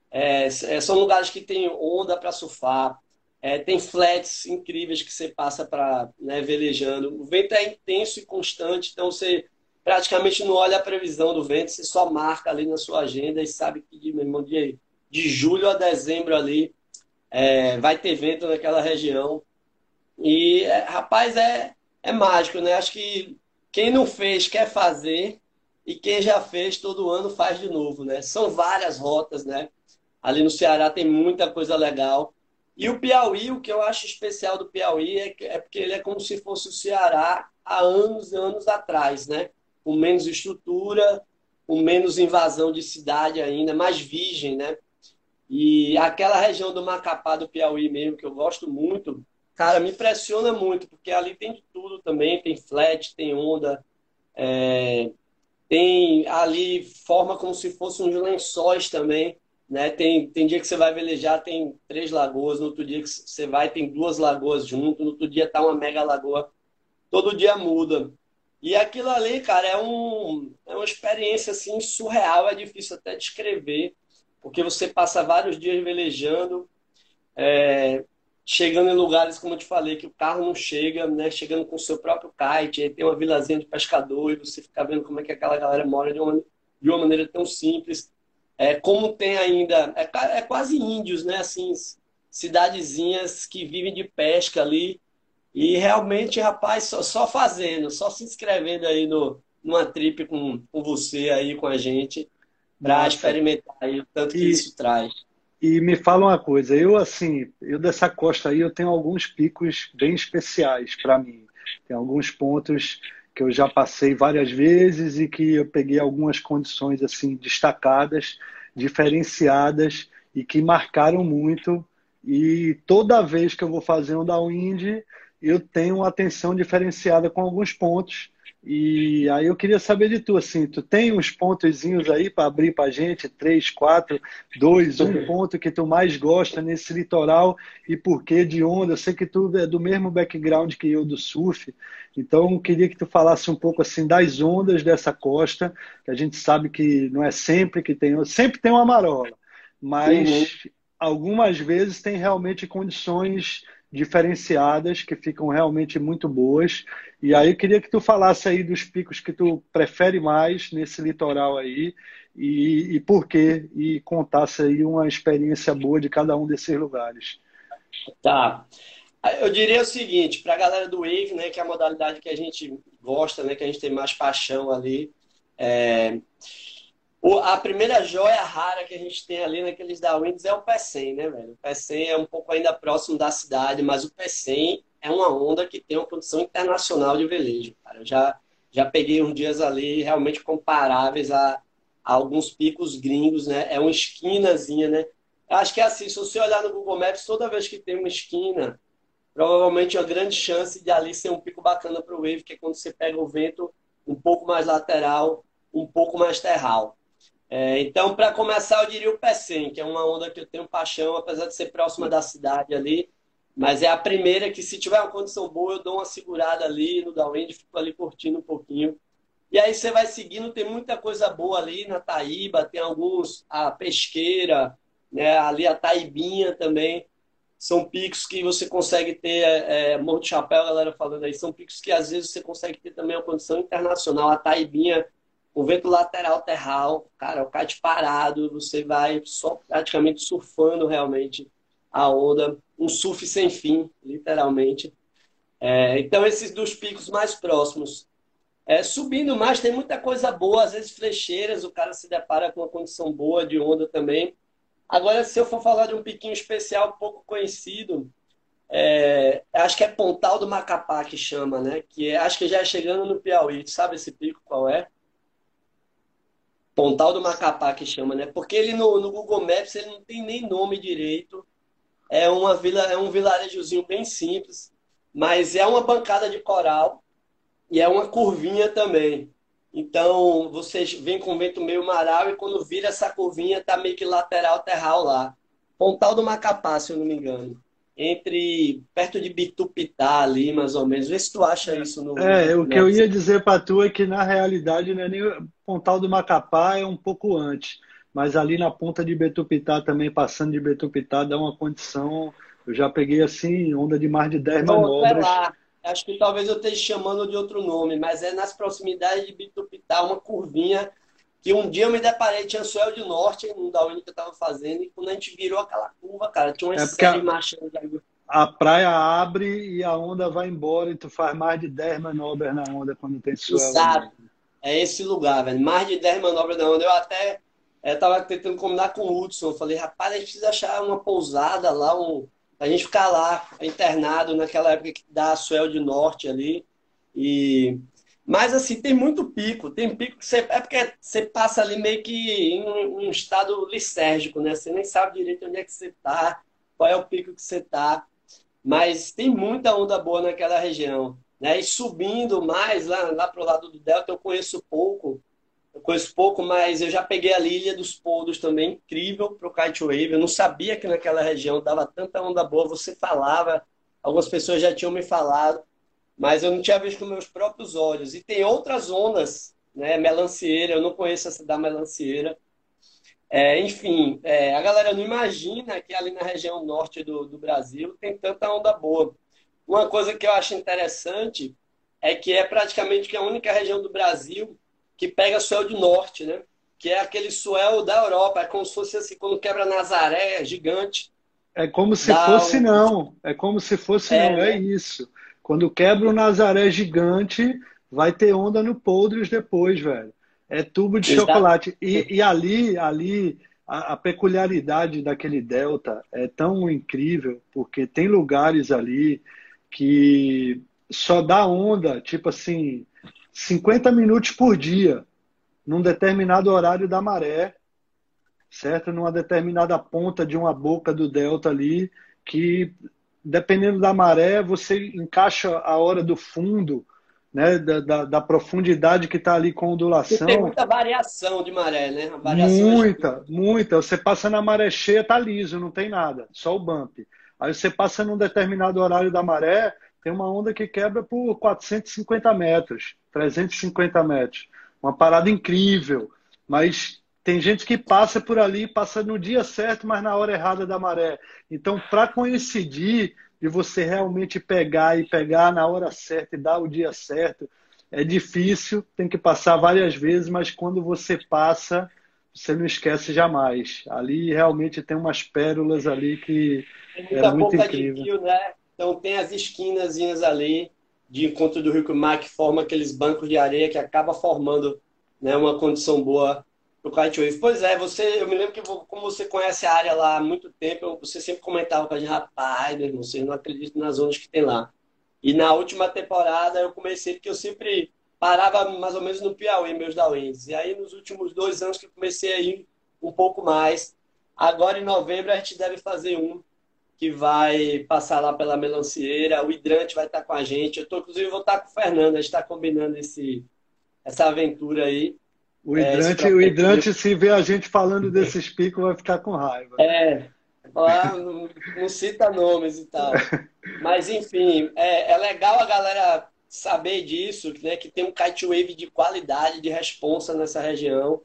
É, é são lugares que tem onda para surfar, é, tem flats incríveis que você passa para né, velejando. O vento é intenso e constante, então você praticamente não olha a previsão do vento, você só marca ali na sua agenda e sabe que de, de, de julho a dezembro ali é, vai ter vento naquela região. E, é, rapaz, é, é mágico, né? Acho que quem não fez quer fazer e quem já fez todo ano faz de novo, né? São várias rotas, né? Ali no Ceará tem muita coisa legal. E o Piauí, o que eu acho especial do Piauí é, é porque ele é como se fosse o Ceará há anos e anos atrás, né? Com menos estrutura, com menos invasão de cidade ainda, mais virgem, né? E aquela região do Macapá do Piauí mesmo, que eu gosto muito, cara, me impressiona muito, porque ali tem de tudo também, tem flat, tem onda, é... tem ali forma como se fosse uns lençóis também. Né? Tem, tem dia que você vai velejar, tem três lagoas, no outro dia que você vai, tem duas lagoas junto, no outro dia tá uma mega lagoa. Todo dia muda. E aquilo ali, cara, é, um, é uma experiência assim surreal, é difícil até descrever, porque você passa vários dias velejando, é, chegando em lugares, como eu te falei, que o carro não chega, né? Chegando com o seu próprio kite, aí tem uma vilazinha de pescador e você fica vendo como é que aquela galera mora de uma, de uma maneira tão simples. É, como tem ainda, é, é quase índios, né? Assim, cidadezinhas que vivem de pesca ali. E realmente, rapaz, só, só fazendo, só se inscrevendo aí no, numa trip com, com você aí, com a gente, para experimentar aí o tanto que e, isso traz. E me fala uma coisa, eu assim, eu dessa costa aí, eu tenho alguns picos bem especiais para mim. Tem alguns pontos que eu já passei várias vezes e que eu peguei algumas condições assim destacadas, diferenciadas e que marcaram muito. E toda vez que eu vou fazer um downwind, eu tenho uma atenção diferenciada com alguns pontos e aí eu queria saber de tu, assim, tu tem uns pontozinhos aí para abrir para gente, três, quatro, dois, um ponto que tu mais gosta nesse litoral e por que de onda? Eu sei que tu é do mesmo background que eu do surf, então eu queria que tu falasse um pouco assim das ondas dessa costa, que a gente sabe que não é sempre que tem, sempre tem uma marola, mas uhum. algumas vezes tem realmente condições diferenciadas que ficam realmente muito boas. E aí eu queria que tu falasse aí dos picos que tu prefere mais nesse litoral aí e, e por quê e contasse aí uma experiência boa de cada um desses lugares. Tá. Eu diria o seguinte, para a galera do Wave, né, que é a modalidade que a gente gosta, né, que a gente tem mais paixão ali, é... A primeira joia rara que a gente tem ali naqueles downwinds é o P100, né, velho? O P100 é um pouco ainda próximo da cidade, mas o P100 é uma onda que tem uma condição internacional de velejo, cara. Eu já, já peguei uns dias ali realmente comparáveis a, a alguns picos gringos, né? É uma esquinazinha, né? Eu acho que é assim, se você olhar no Google Maps, toda vez que tem uma esquina, provavelmente uma grande chance de ali ser um pico bacana para o wave, que é quando você pega o vento um pouco mais lateral, um pouco mais terral. É, então, para começar, eu diria o P100, que é uma onda que eu tenho paixão, apesar de ser próxima da cidade ali. Mas é a primeira que, se tiver uma condição boa, eu dou uma segurada ali no downwind, fico ali curtindo um pouquinho. E aí você vai seguindo, tem muita coisa boa ali na Taíba, tem alguns, a Pesqueira, né, ali a Taibinha também. São picos que você consegue ter, é, é Monte Chapéu, galera falando aí, são picos que às vezes você consegue ter também uma condição internacional. A Taibinha o vento lateral terral, cara, o kite parado, você vai só praticamente surfando realmente a onda, um surf sem fim, literalmente. É, então, esses dos picos mais próximos. É, subindo mais, tem muita coisa boa, às vezes flecheiras, o cara se depara com uma condição boa de onda também. Agora, se eu for falar de um piquinho especial, pouco conhecido, É, acho que é Pontal do Macapá que chama, né? Que é, acho que já é chegando no Piauí. Sabe esse pico qual é? Pontal do Macapá que chama, né? Porque ele no, no Google Maps ele não tem nem nome direito. É uma vila, é um vilarejozinho bem simples, mas é uma bancada de coral e é uma curvinha também. Então, vocês vêm com vento meio maral e quando vira essa curvinha tá meio que lateral terral lá. Pontal do Macapá, se eu não me engano entre perto de Bitupitá ali, mais ou menos. Vê se tu acha isso no. É, o que eu ia dizer para tu é que na realidade não é nem Pontal do Macapá é um pouco antes, mas ali na ponta de Betupitá também passando de Betupitá dá uma condição. Eu já peguei assim onda de mais de 10 não, manobras. Lá. Acho que talvez eu esteja chamando de outro nome, mas é nas proximidades de Bitupitá, uma curvinha que um dia eu me deparei, tinha Suel de Norte, um da que eu tava fazendo, e quando a gente virou aquela curva, cara, tinha uma é série marchando de a praia abre e a onda vai embora e tu faz mais de 10 manobras na onda quando tem suel. Exato. É esse lugar, velho. Mais de 10 manobras na onda. Eu até estava tentando combinar com o Hudson. Eu falei, rapaz, a gente precisa achar uma pousada lá, um, a gente ficar lá, internado, naquela época que dá suel de norte ali. E mas, assim, tem muito pico. Tem pico que você. É porque você passa ali meio que em um, estado lisérgico, né? Você nem sabe direito onde é que você tá, qual é o pico que você tá. Mas tem muita onda boa naquela região. Né? E subindo mais lá, lá pro lado do Delta, eu conheço pouco. Eu conheço pouco, mas eu já peguei ali Ilha dos Poldos também, incrível pro kite wave. Eu não sabia que naquela região dava tanta onda boa. Você falava, algumas pessoas já tinham me falado mas eu não tinha visto com meus próprios olhos. E tem outras zonas, né? Melancieira, eu não conheço essa da melancieira. É, enfim, é, a galera não imagina que ali na região norte do, do Brasil tem tanta onda boa. Uma coisa que eu acho interessante é que é praticamente a única região do Brasil que pega suel de norte, né? Que é aquele suel da Europa. É como se fosse assim, quando quebra Nazaré, é gigante. É como se fosse um... não. É como se fosse é, não. É né? isso. Quando quebra o Nazaré gigante, vai ter onda no Poldres depois, velho. É tubo de Exato. chocolate. E, e, ali, ali a, a, peculiaridade daquele delta é tão incrível, porque tem lugares ali que só dá onda, tipo assim, 50 minutos por dia, num determinado horário da maré, certo? Numa determinada ponta de uma boca do delta ali, que dependendo da maré, você encaixa a hora do fundo, né, da, da, da profundidade que está ali com ondulação. tem muita variação de maré, né? muita, é... muita. Você passa na maré cheia, tá liso, não tem nada, só o bump. Aí você passa num determinado horário da maré, tem uma onda que quebra por 450 metros, 350 metros. Uma parada incrível. Mas tem gente que passa por ali, passa no dia certo, mas na hora errada da maré. Então, para coincidir e você realmente pegar e pegar na hora certa e dar o dia certo, é difícil, tem que passar várias vezes, mas quando você passa, você não esquece jamais. Ali realmente tem umas pérolas ali que tem muita é muito incrível. De fio, né? Então tem as esquinazinhas ali de encontro do Rio que forma aqueles bancos de areia que acaba formando né, uma condição boa do Kitewave. Pois é, você, eu me lembro que como você conhece a área lá há muito tempo, você sempre comentava com a gente, rapaz, meu irmão, você não acredita nas zonas que tem lá. E na última temporada eu comecei, porque eu sempre parava mais ou menos no Piauí, meus downwinds. E aí nos últimos dois anos que eu comecei a ir um pouco mais. Agora em novembro a gente deve fazer um que vai passar lá pela melancieira. O hidrante vai estar com a gente. Eu tô, inclusive, vou estar com o Fernando. A gente está combinando esse, essa aventura aí. O hidrante, é, o hidrante se vê a gente falando desses picos, vai ficar com raiva. É, lá não, não, cita nomes e tal. *laughs* Mas, enfim, é, é, legal a galera saber disso, né? Que tem um kite de qualidade, de responsa nessa região.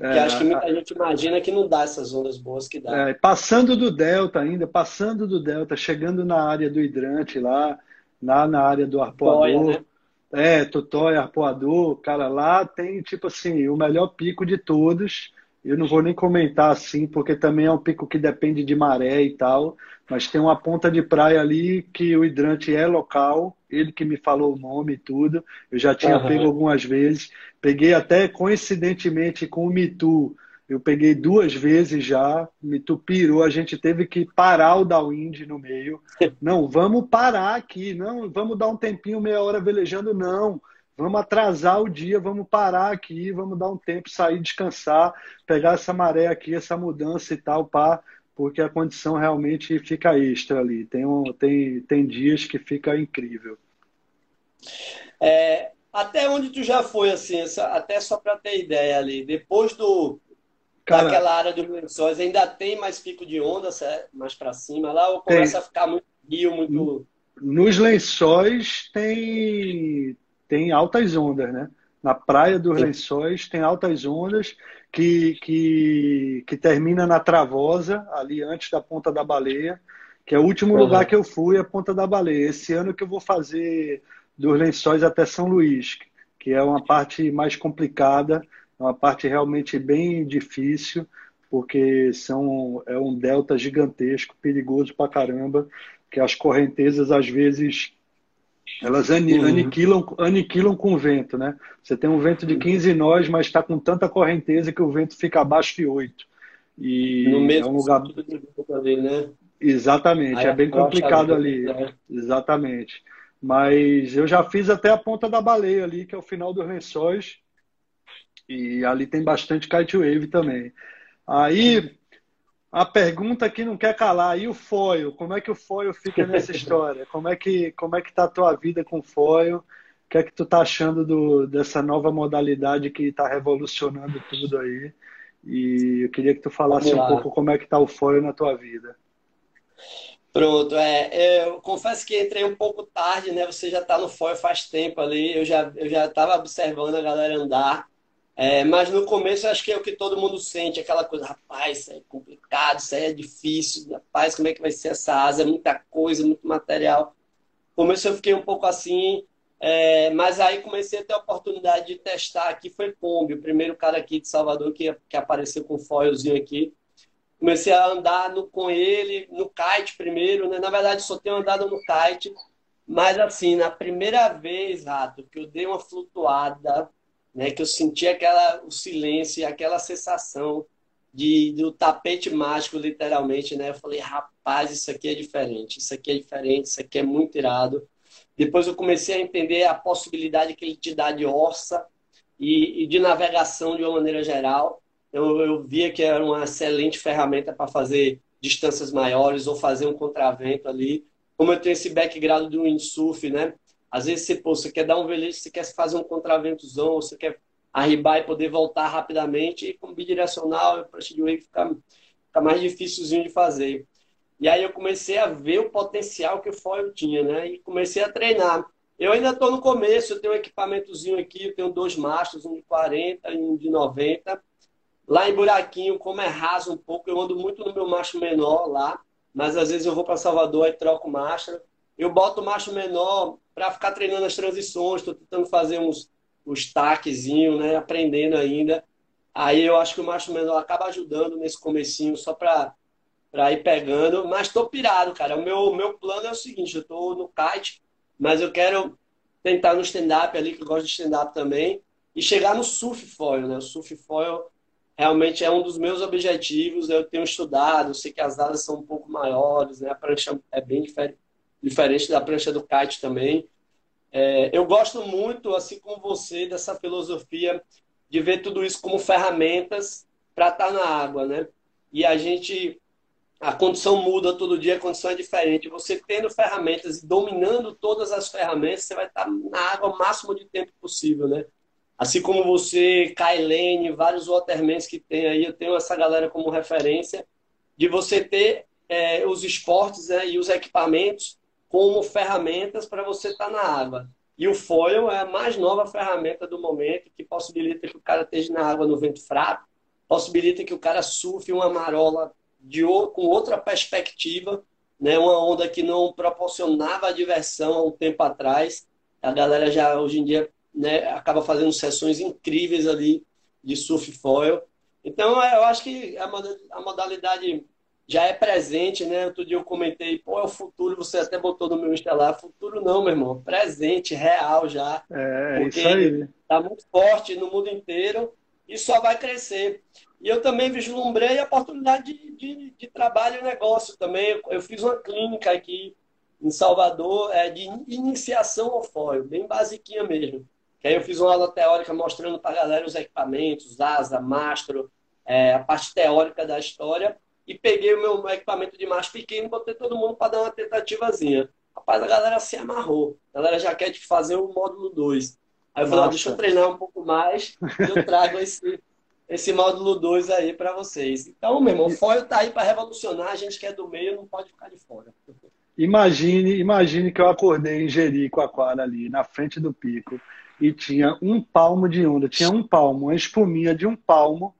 É, que acho que muita gente imagina que não dá essas ondas boas que dá. É, passando do Delta ainda, passando do Delta, chegando na área do hidrante lá, lá na área do arpoador. Boia, né? É, Totóia, Arpoador, cara, lá tem, tipo assim, o melhor pico de todos. Eu não vou nem comentar assim, porque também é um pico que depende de maré e tal, mas tem uma ponta de praia ali que o hidrante é local, ele que me falou o nome e tudo. Eu já tinha uhum. pego algumas vezes. Peguei até coincidentemente com o Mitu Eu peguei duas vezes já, me tupirou, a gente teve que parar o downwind no meio. *laughs* Não, vamos parar aqui, não, vamos dar um tempinho, meia hora velejando, não. Vamos atrasar o dia, vamos parar aqui, vamos dar um tempo, sair, descansar, pegar essa maré aqui, essa mudança e tal, pá, porque a condição realmente fica extra ali. Tem, um, tem, tem dias que fica incrível. É, até onde tu já foi, assim, até só para ter ideia ali, depois do Cara, daquela área dos lençóis, ainda tem mais pico de onda mais para cima lá, ou começa tem. a ficar muito rio, muito. Nos lençóis tem, tem altas ondas, né? Na praia dos Sim. lençóis tem altas ondas que, que, que termina na Travosa, ali antes da Ponta da Baleia, que é o último uhum. lugar que eu fui, a Ponta da Baleia. Esse ano que eu vou fazer dos lençóis até São Luís, que é uma parte mais complicada, é uma parte realmente bem difícil, porque são, é um delta gigantesco, perigoso pra caramba, que as correntezas às vezes elas uhum. aniquilam, aniquilam com o vento, né? Você tem um vento de 15 nós, mas está com tanta correnteza que o vento fica abaixo de 8. E no mesmo é um lugar ali, né? Exatamente, Aí é bem complicado ali. Né? Exatamente. Mas eu já fiz até a ponta da baleia ali, que é o final dos lençóis. E ali tem bastante kite wave também. Aí a pergunta que não quer calar, e o foil? Como é que o foil fica nessa *laughs* história? Como é que como é que tá a tua vida com foil? O que é que tu tá achando do, dessa nova modalidade que está revolucionando tudo aí? E eu queria que tu falasse um pouco como é que tá o foil na tua vida. Pronto, é, eu confesso que entrei um pouco tarde, né? Você já está no foil faz tempo ali, eu já eu já estava observando a galera andar, é, mas no começo acho que é o que todo mundo sente, aquela coisa, rapaz, isso é complicado, isso é difícil, rapaz, como é que vai ser essa asa, é muita coisa, muito material. No começo eu fiquei um pouco assim, é, mas aí comecei a ter a oportunidade de testar aqui, foi Kombi, o primeiro cara aqui de Salvador que, que apareceu com foilzinho aqui, comecei a andar no, com ele no kite primeiro, né? Na verdade, só tenho andado no kite, mas assim, na primeira vez, Rato, que eu dei uma flutuada, né? Que eu senti aquela, o silêncio, aquela sensação de, do tapete mágico, literalmente, né? Eu falei, rapaz, isso aqui é diferente, isso aqui é diferente, isso aqui é muito irado. Depois eu comecei a entender a possibilidade que ele te dá de orça e, e de navegação de uma maneira geral eu, eu via que era uma excelente ferramenta para fazer distâncias maiores ou fazer um contravento ali. Como eu tenho esse background do windsurf, né? Às vezes você, pô, você quer dar um velejo, você quer fazer um contraventozão, você quer arribar e poder voltar rapidamente, e com bidirecional, para de wave fica, fica mais dificilzinho de fazer. E aí eu comecei a ver o potencial que o foil tinha, né? E comecei a treinar. Eu ainda estou no começo, eu tenho um equipamentozinho aqui, eu tenho dois mastros, um de 40 e um de 90. Lá em Buraquinho, como é raso um pouco, eu ando muito no meu macho menor lá, mas às vezes eu vou para Salvador e troco macho. Eu boto o macho menor para ficar treinando as transições, estou tentando fazer uns, uns taquezinhos, né, aprendendo ainda. Aí eu acho que o macho menor acaba ajudando nesse comecinho só para para ir pegando, mas estou pirado, cara. O meu, meu plano é o seguinte, eu estou no kite, mas eu quero tentar no stand-up ali, que eu gosto de stand-up também, e chegar no surf foil, né? O surf foil realmente é um dos meus objetivos. Eu tenho estudado, sei que as asas são um pouco maiores, né? A prancha é bem diferente da prancha do kite também. É, eu gosto muito, assim como você, dessa filosofia de ver tudo isso como ferramentas para estar tá na água, né? E a gente, a condição muda todo dia, a condição é diferente. Você tendo ferramentas e dominando todas as ferramentas, você vai estar tá na água o máximo de tempo possível, né? Assim como você, Kailene, vários watermans que tem aí, eu tenho essa galera como referência, de você ter é, os esportes né, e os equipamentos como ferramentas para você estar tá na água. E o foil é a mais nova ferramenta do momento, que possibilita que o cara esteja na água no vento fraco, possibilita que o cara surfe uma marola de, com outra perspectiva, né, uma onda que não proporcionava diversão há um tempo atrás. A galera já hoje em dia né, acaba fazendo sessões incríveis ali de surf foil. Então, é, eu acho que a modalidade já é presente, né? Outro dia eu comentei, pô, é o futuro, você até botou no meu instalar. Futuro não, meu irmão. Presente, real já. É, porque isso aí. Tá muito forte no mundo inteiro e só vai crescer. E eu também vislumbrei a oportunidade de, de, de trabalho e negócio também. Eu fiz uma clínica aqui em Salvador é, de iniciação ao foil, bem basiquinha mesmo. Que aí eu fiz uma aula teórica mostrando para a galera os equipamentos, asa, mastro, é, a parte teórica da história. E peguei o meu equipamento de mastro pequeno e botei todo mundo para dar uma tentativazinha. Rapaz, a galera se amarrou. A galera já quer fazer o módulo 2. Aí eu falei, ah, deixa eu treinar um pouco mais e eu trago *laughs* esse, esse módulo 2 aí para vocês. Então, meu irmão, o foil tá aí para revolucionar, a gente que é do meio não pode ficar de fora. Imagine, imagine que eu acordei em Jericoacoara ali, na frente do pico, e tinha um palmo de onda, tinha um palmo, uma espuminha de um palmo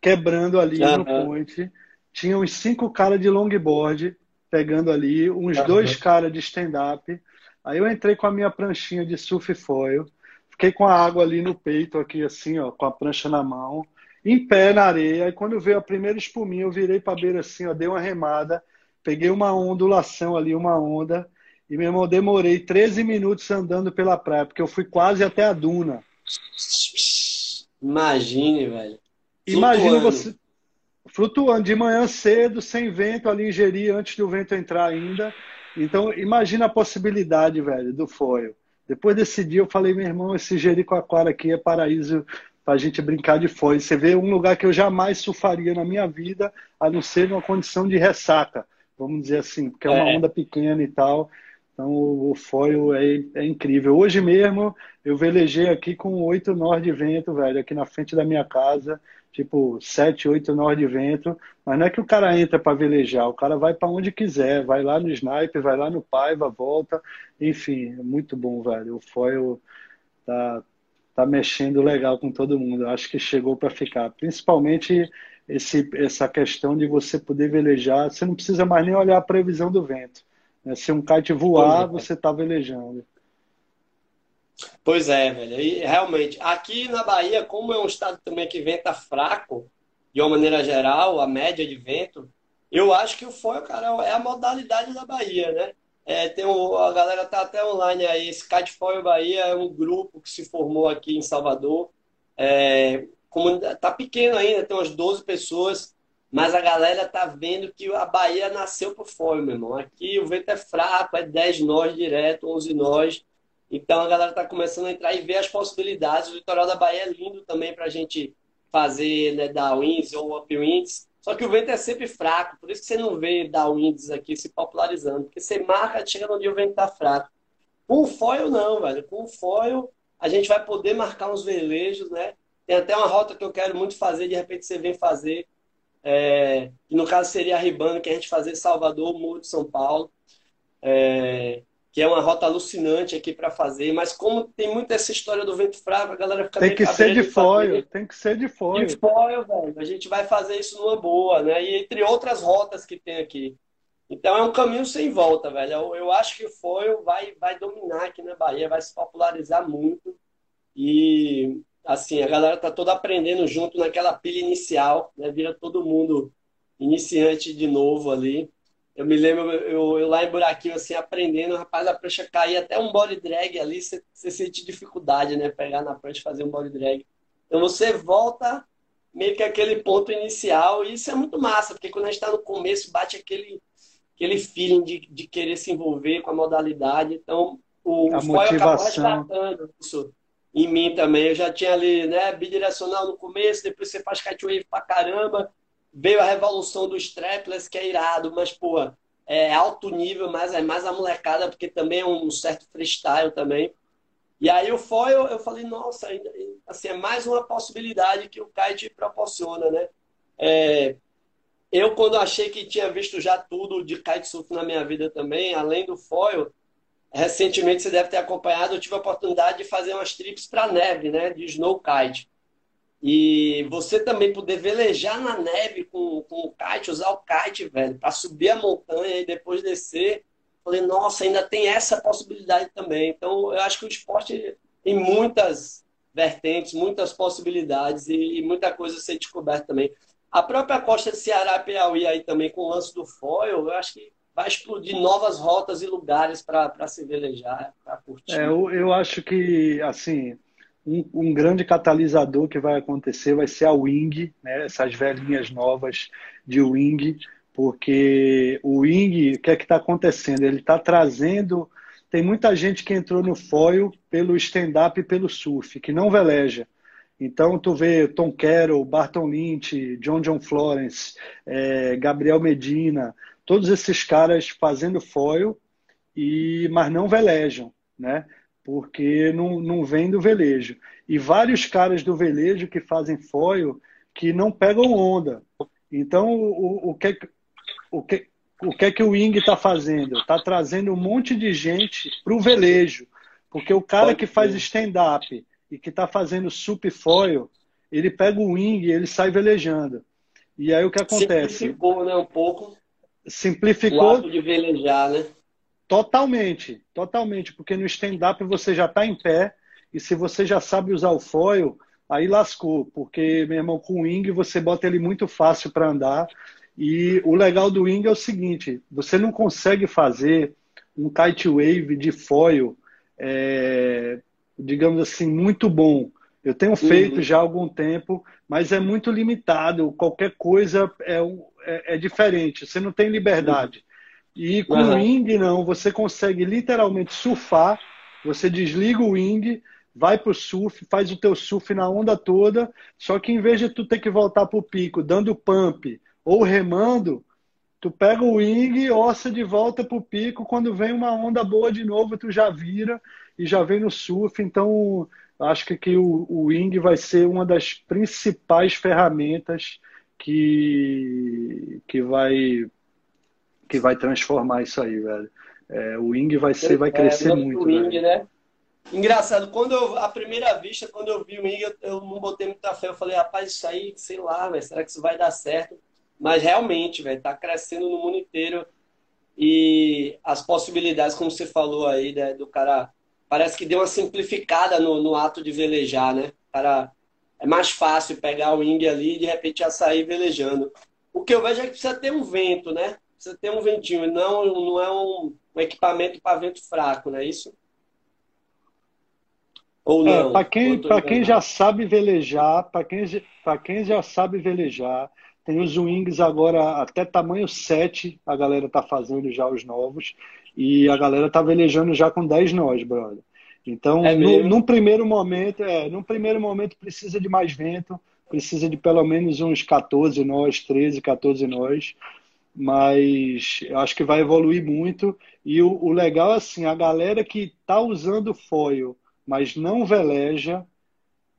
quebrando ali uhum. no point. Tinha uns cinco caras de longboard pegando ali, uns dois caras de stand-up. Aí eu entrei com a minha pranchinha de surf foil, fiquei com a água ali no peito, aqui assim, ó, com a prancha na mão, em pé na areia. E quando veio a primeira espuminha, eu virei para a beira assim, ó, dei uma remada peguei uma ondulação ali, uma onda, e meu irmão, demorei 13 minutos andando pela praia, porque eu fui quase até a duna. Imagine, velho. Imagina você flutuando de manhã cedo, sem vento ali Jeri, antes do vento entrar ainda. Então, imagina a possibilidade, velho, do foil. Depois desse dia, eu falei, meu irmão, esse Jericoacoara aqui é paraíso para a gente brincar de foil. Você vê um lugar que eu jamais surfaria na minha vida, a não ser numa condição de ressaca vamos dizer assim, porque é uma é. onda pequena e tal. Então o foil é, é, incrível. Hoje mesmo eu velejei aqui com oito nós de vento, velho, aqui na frente da minha casa, tipo sete, oito nós de vento. Mas não é que o cara entra para velejar, o cara vai para onde quiser, vai lá no sniper, vai lá no Paiva, volta, enfim, é muito bom, velho. O foil tá, tá mexendo legal com todo mundo. Acho que chegou para ficar, principalmente esse, essa questão de você poder velejar, você não precisa mais nem olhar a previsão do vento. Né? Se um kite voar, é. você está velejando. Pois é, velho. E realmente, aqui na Bahia, como é um estado também que venta fraco, de uma maneira geral, a média de vento, eu acho que o foil, cara, é a modalidade da Bahia, né? É, tem a galera tá até online aí, esse Foil Bahia é um grupo que se formou aqui em Salvador. É, comunidade tá pequeno ainda, tem umas 12 pessoas, mas a galera tá vendo que a Bahia nasceu por fora, meu irmão. Aqui o vento é fraco, é 10 nós direto, 11 nós. Então a galera tá começando a entrar e ver as possibilidades. O litoral da Bahia é lindo também para a gente fazer né, downwinds ou upwinds. Só que o vento é sempre fraco, por isso que você não vê downwinds aqui se popularizando. Porque você marca, chega no dia o vento tá fraco. Com o foil não, velho. Com o foil a gente vai poder marcar uns velejos, né? Tem até uma rota que eu quero muito fazer, de repente você vem fazer. É, que no caso seria a Ribana, que a gente fazer Salvador, Morro de São Paulo. É, que é uma rota alucinante aqui para fazer, mas como tem muita essa história do vento fraco, a galera fica Tem que ser de foil, tem que ser de foil. De foil, velho. A gente vai fazer isso numa boa, né? E entre outras rotas que tem aqui. Então é um caminho sem volta, velho. Eu, eu acho que o foil vai, vai dominar aqui na Bahia, vai se popularizar muito. E assim, a galera tá toda aprendendo junto naquela pilha inicial, né? Vira todo mundo iniciante de novo ali. Eu me lembro, eu, eu lá em Buraquinho, assim, aprendendo, rapaz, a prancha caía até um body drag ali, você, você sente dificuldade, né? Pegar na prancha e fazer um body drag. Então você volta meio que aquele ponto inicial, e isso é muito massa, porque quando a gente está no começo, bate aquele, aquele feeling de, de querer se envolver com a modalidade. Então, o, a o motivação. isso em mim também. Eu já tinha ali, né, bidirecional no começo, depois você faz catwave pra caramba. Veio a revolução do strapless, que é irado, mas, pô, é alto nível, mas é mais a molecada, porque também é um certo freestyle também. E aí o foil, eu falei, nossa, assim, é mais uma possibilidade que o kite proporciona, né? É, eu, quando achei que tinha visto já tudo de kitesurf na minha vida também, além do foil, recentemente você deve ter acompanhado, eu tive a oportunidade de fazer umas trips para neve, né, de snow kite. E você também poder velejar na neve com, com o kite, usar o kite, velho, para subir a montanha e depois descer. Falei, nossa, ainda tem essa possibilidade também. Então, eu acho que o esporte tem muitas vertentes, muitas possibilidades e, e muita coisa a ser descoberta também. A própria costa de Ceará, Piauí aí também com o lance do foil, eu acho que vai explodir novas rotas e lugares para se velejar, para curtir. É, eu, eu acho que, assim, um, um, grande catalisador que vai acontecer vai ser a Wing, né? essas velhinhas novas de Wing, porque o Wing, o que é que está acontecendo? Ele está trazendo. Tem muita gente que entrou no foil pelo stand-up e pelo surf, que não veleja. Então, tu vê Tom Carroll, Barton Lynch, John John Florence, é, Gabriel Medina, todos esses caras fazendo foil, e, mas não velejam, né? Porque não, não vem do velejo. E vários caras do velejo que fazem foil que não pegam onda. Então, o, o, que, o, que, o que é que o Wing está fazendo? Está trazendo um monte de gente para o velejo. Porque o cara que faz stand-up e que está fazendo sup foil, ele pega o wing e ele sai velejando. E aí o que acontece? Simplificou, né, um pouco. Simplificou. O ato de velejar, né? Totalmente, totalmente, porque no stand-up você já está em pé e se você já sabe usar o foil, aí lascou, porque, meu irmão, com o wing você bota ele muito fácil para andar. E o legal do wing é o seguinte: você não consegue fazer um kite wave de foil é, digamos assim, muito bom. Eu tenho feito uhum. já há algum tempo, mas é muito limitado. Qualquer coisa é, é, é diferente. Você não tem liberdade. E com uhum. o wing, não. Você consegue literalmente surfar. Você desliga o wing, vai para o surf, faz o teu surf na onda toda. Só que em vez de tu ter que voltar para o pico dando pump ou remando, tu pega o wing, ossa de volta para o pico. Quando vem uma onda boa de novo, tu já vira e já vem no surf. Então, acho que, que o, o Wing vai ser uma das principais ferramentas que, que, vai, que vai transformar isso aí, velho. É, o Wing vai, ser, vai crescer é, muito. Wing, né? Engraçado, quando eu, à primeira vista, quando eu vi o Wing, eu, eu não botei muita fé. Eu falei, rapaz, isso aí, sei lá, véio, será que isso vai dar certo? Mas realmente, velho, tá crescendo no mundo inteiro. E as possibilidades, como você falou aí, né, do cara parece que deu uma simplificada no, no ato de velejar, né? Cara, é mais fácil pegar o wing ali e de repente já sair velejando. O que eu vejo é que precisa ter um vento, né? Precisa ter um ventinho, não, não é um, um equipamento para vento fraco, não é isso? Ou é, não? É, para quem, quem já sabe velejar, para quem, quem já sabe velejar, tem os wings agora até tamanho 7, a galera tá fazendo já os novos. E a galera tá velejando já com 10 nós, brother. Então, é no, num primeiro momento, é, num primeiro momento precisa de mais vento, precisa de pelo menos uns 14 nós, 13, 14 nós, mas eu acho que vai evoluir muito. E o, o legal é assim, a galera que tá usando foil, mas não veleja,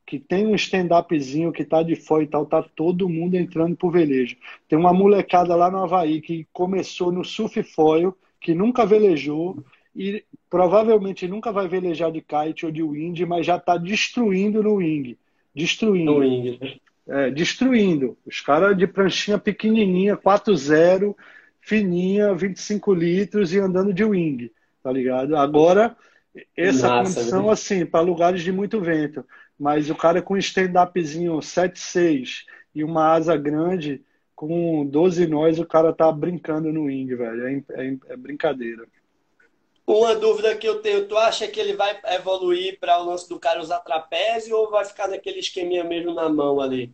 que tem um stand-upzinho que tá de foil e tal, tá todo mundo entrando pro velejo. Tem uma molecada lá no Havaí que começou no surf foil, que nunca velejou e provavelmente nunca vai velejar de kite ou de wind, mas já está destruindo no wing. Destruindo. No wing. É, destruindo. Os caras de pranchinha pequenininha, 4.0, fininha, 25 litros e andando de wing, tá ligado? Agora, essa Nossa, condição, assim, para lugares de muito vento. Mas o cara com stand-upzinho 7.6 e uma asa grande, com 12 nós, o cara tá brincando no wing, velho. É, é, é, brincadeira. Uma dúvida que eu tenho, tu acha que ele vai evoluir para o lance do cara usar trapézio ou vai ficar naquele esqueminha mesmo na mão ali?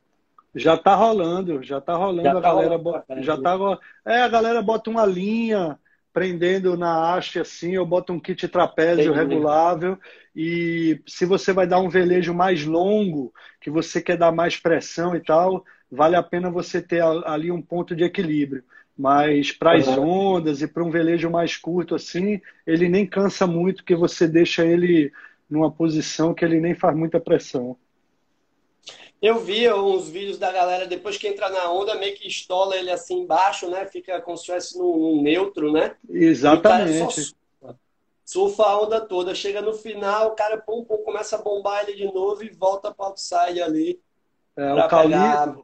Já tá rolando, já tá rolando, já a tá galera rolando, bota, já tá É, a galera bota uma linha prendendo na haste assim, eu boto um kit trapézio Entendi. regulável e se você vai dar um velejo mais longo, que você quer dar mais pressão e tal, vale a pena você ter ali um ponto de equilíbrio. Mas para as uhum. ondas e para um velejo mais curto assim, ele nem cansa muito, que você deixa ele numa posição que ele nem faz muita pressão. Eu vi uns vídeos da galera, depois que entra na onda, meio que estola ele assim embaixo, né? Fica como se estivesse num, neutro, né? Exatamente. surfa a onda toda. Chega no final, o cara pum, pum, começa a bombar ele de novo e volta para o outside ali. É, o, Cauli,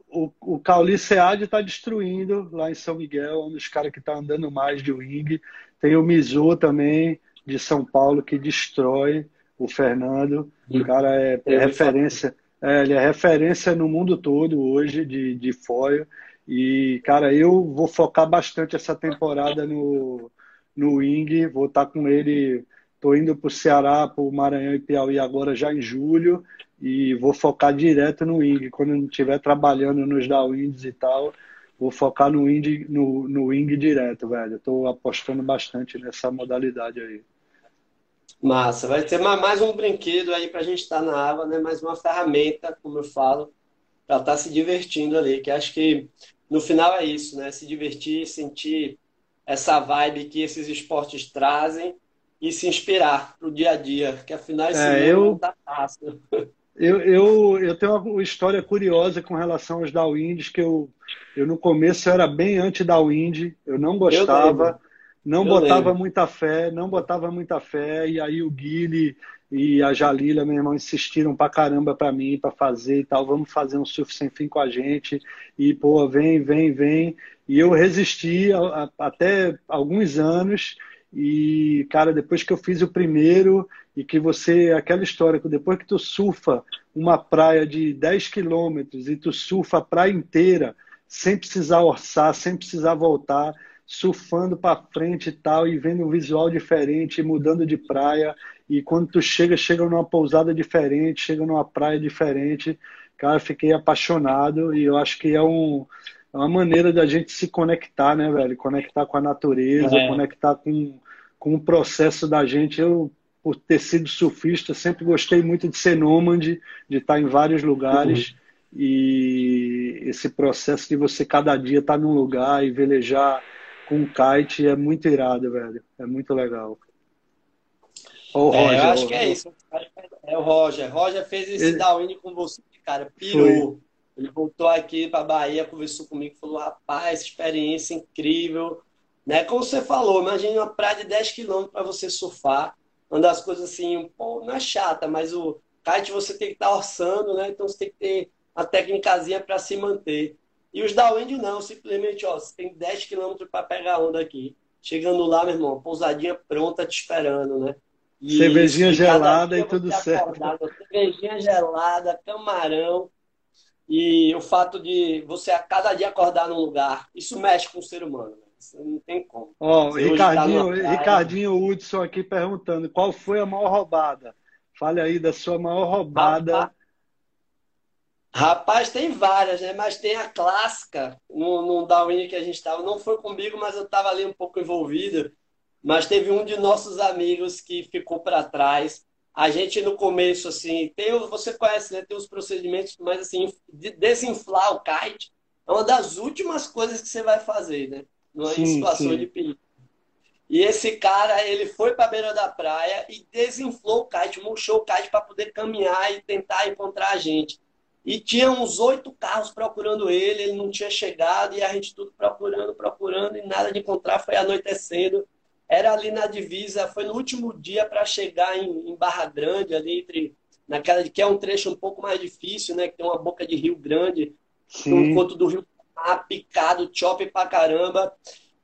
o, o Cauli Sead está destruindo lá em São Miguel, um dos caras que está andando mais de wing. Tem o Mizu também, de São Paulo, que destrói o Fernando. O cara é, é referência. É, ele é referência no mundo todo hoje de, de foil. E, cara, eu vou focar bastante essa temporada no, no Wing. Vou estar tá com ele Estou indo para o Ceará, para o Maranhão e Piauí agora já em julho e vou focar direto no Wing. Quando eu estiver trabalhando nos downwinds e tal, vou focar no Wing, no, no wing direto, velho. Estou apostando bastante nessa modalidade aí. Massa, vai ter mais um brinquedo aí para a gente estar tá na água, né? Mais uma ferramenta, como eu falo, para estar tá se divertindo ali. Que acho que no final é isso, né? Se divertir, sentir essa vibe que esses esportes trazem e se inspirar para o dia a dia, que afinal esse é, eu... não tá fácil. *laughs* Eu, eu, eu tenho uma história curiosa com relação aos Dawinds, que eu, eu no começo eu era bem anti-Dawin, eu não gostava, eu não eu botava lembro. muita fé, não botava muita fé, e aí o Guile e a Jalila, meu irmão, insistiram pra caramba pra mim, pra fazer e tal, vamos fazer um surf sem fim com a gente, e pô, vem, vem, vem, e eu resisti a, a, até alguns anos, e, cara, depois que eu fiz o primeiro e que você, aquela história que depois que tu surfa uma praia de 10 quilômetros e tu surfa a praia inteira, sem precisar orçar, sem precisar voltar, surfando para frente e tal, e vendo um visual diferente, mudando de praia, e quando tu chega, chega numa pousada diferente, chega numa praia diferente, cara, fiquei apaixonado e eu acho que é um é uma maneira da gente se conectar, né, velho? Conectar com a natureza, é. conectar com, com o processo da gente. Eu, por ter sido surfista, sempre gostei muito de ser nômade, de estar em vários lugares. Uhum. E esse processo de você cada dia estar num lugar e velejar com kite é muito irado, velho. É muito legal. o Roger, é, eu acho que é isso. É o Roger. Roger fez esse Ele... com você, cara. Pirou. Foi. Ele voltou aqui para Bahia, conversou comigo, falou: rapaz, experiência incrível. Né? Como você falou, imagine uma praia de 10 quilômetros para você surfar. Uma das coisas assim, pô, não é chata, mas o kite você tem que estar tá orçando, né? Então você tem que ter a técnicazinha para se manter. E os downwind não, simplesmente, ó, você tem 10 quilômetros para pegar onda aqui. Chegando lá, meu irmão, pousadinha pronta te esperando, né? E cervejinha gelada e tudo certo. cervejinha gelada, camarão. E o fato de você a cada dia acordar num lugar, isso mexe com o ser humano. Né? Isso não tem como. Oh, Ricardinho, tá Ricardinho Hudson aqui perguntando qual foi a maior roubada. Fale aí da sua maior roubada. Rapaz, rapaz tem várias, né? Mas tem a clássica no, no Darwin que a gente estava. Não foi comigo, mas eu estava ali um pouco envolvido. Mas teve um de nossos amigos que ficou para trás a gente no começo, assim, tem, você conhece, né? Tem os procedimentos, mas assim, de desinflar o kite é uma das últimas coisas que você vai fazer, né? Numa sim, situação sim. de perigo. E esse cara, ele foi para a beira da praia e desinflou o kite, murchou o kite para poder caminhar e tentar encontrar a gente. E tinha uns oito carros procurando ele, ele não tinha chegado, e a gente tudo procurando, procurando, e nada de encontrar, foi anoitecendo era ali na divisa, foi no último dia para chegar em, em, Barra Grande, ali entre naquela que é um trecho um pouco mais difícil, né? Que tem uma boca de rio grande, um ponto do rio picado, chop pra caramba.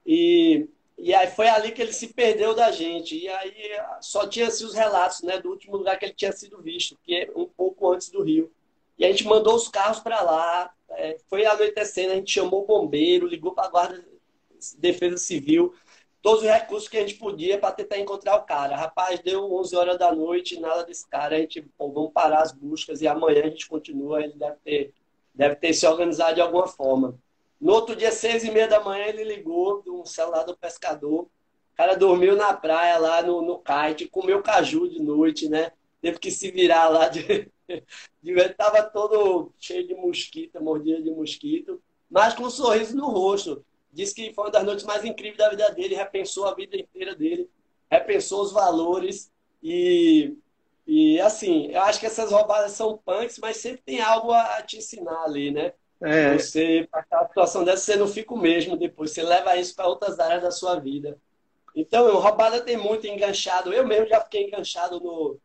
E, e aí foi ali que ele se perdeu da gente. E aí só tinha assim, os relatos né, do último lugar que ele tinha sido visto, que é um pouco antes do rio. E a gente mandou os carros para lá. É, foi anoitecendo, a gente chamou o bombeiro, ligou para a Guarda de Defesa Civil todos os recursos que a gente podia para tentar encontrar o cara. Rapaz, deu 11 horas da noite, nada desse cara. A gente, pô, vamos parar as buscas e amanhã a gente continua. Ele deve ter, deve ter se organizado de alguma forma. No outro dia, seis e meia da manhã, ele ligou do celular do pescador. O cara dormiu na praia lá no, no kite, comeu caju de noite, né? Teve que se virar lá de. *laughs* de tava todo cheio de mosquito, mordida de mosquito, mas com um sorriso no rosto disse que foi uma das noites mais incríveis da vida dele, repensou a vida inteira dele, repensou os valores e, e assim, eu acho que essas roubadas são punks, mas sempre tem algo a, te ensinar ali, né? É. Você, para a situação dessa, você não fica o mesmo depois, você leva isso para outras áreas da sua vida. Então, roubada tem muito enganchado. Eu mesmo já fiquei enganchado no,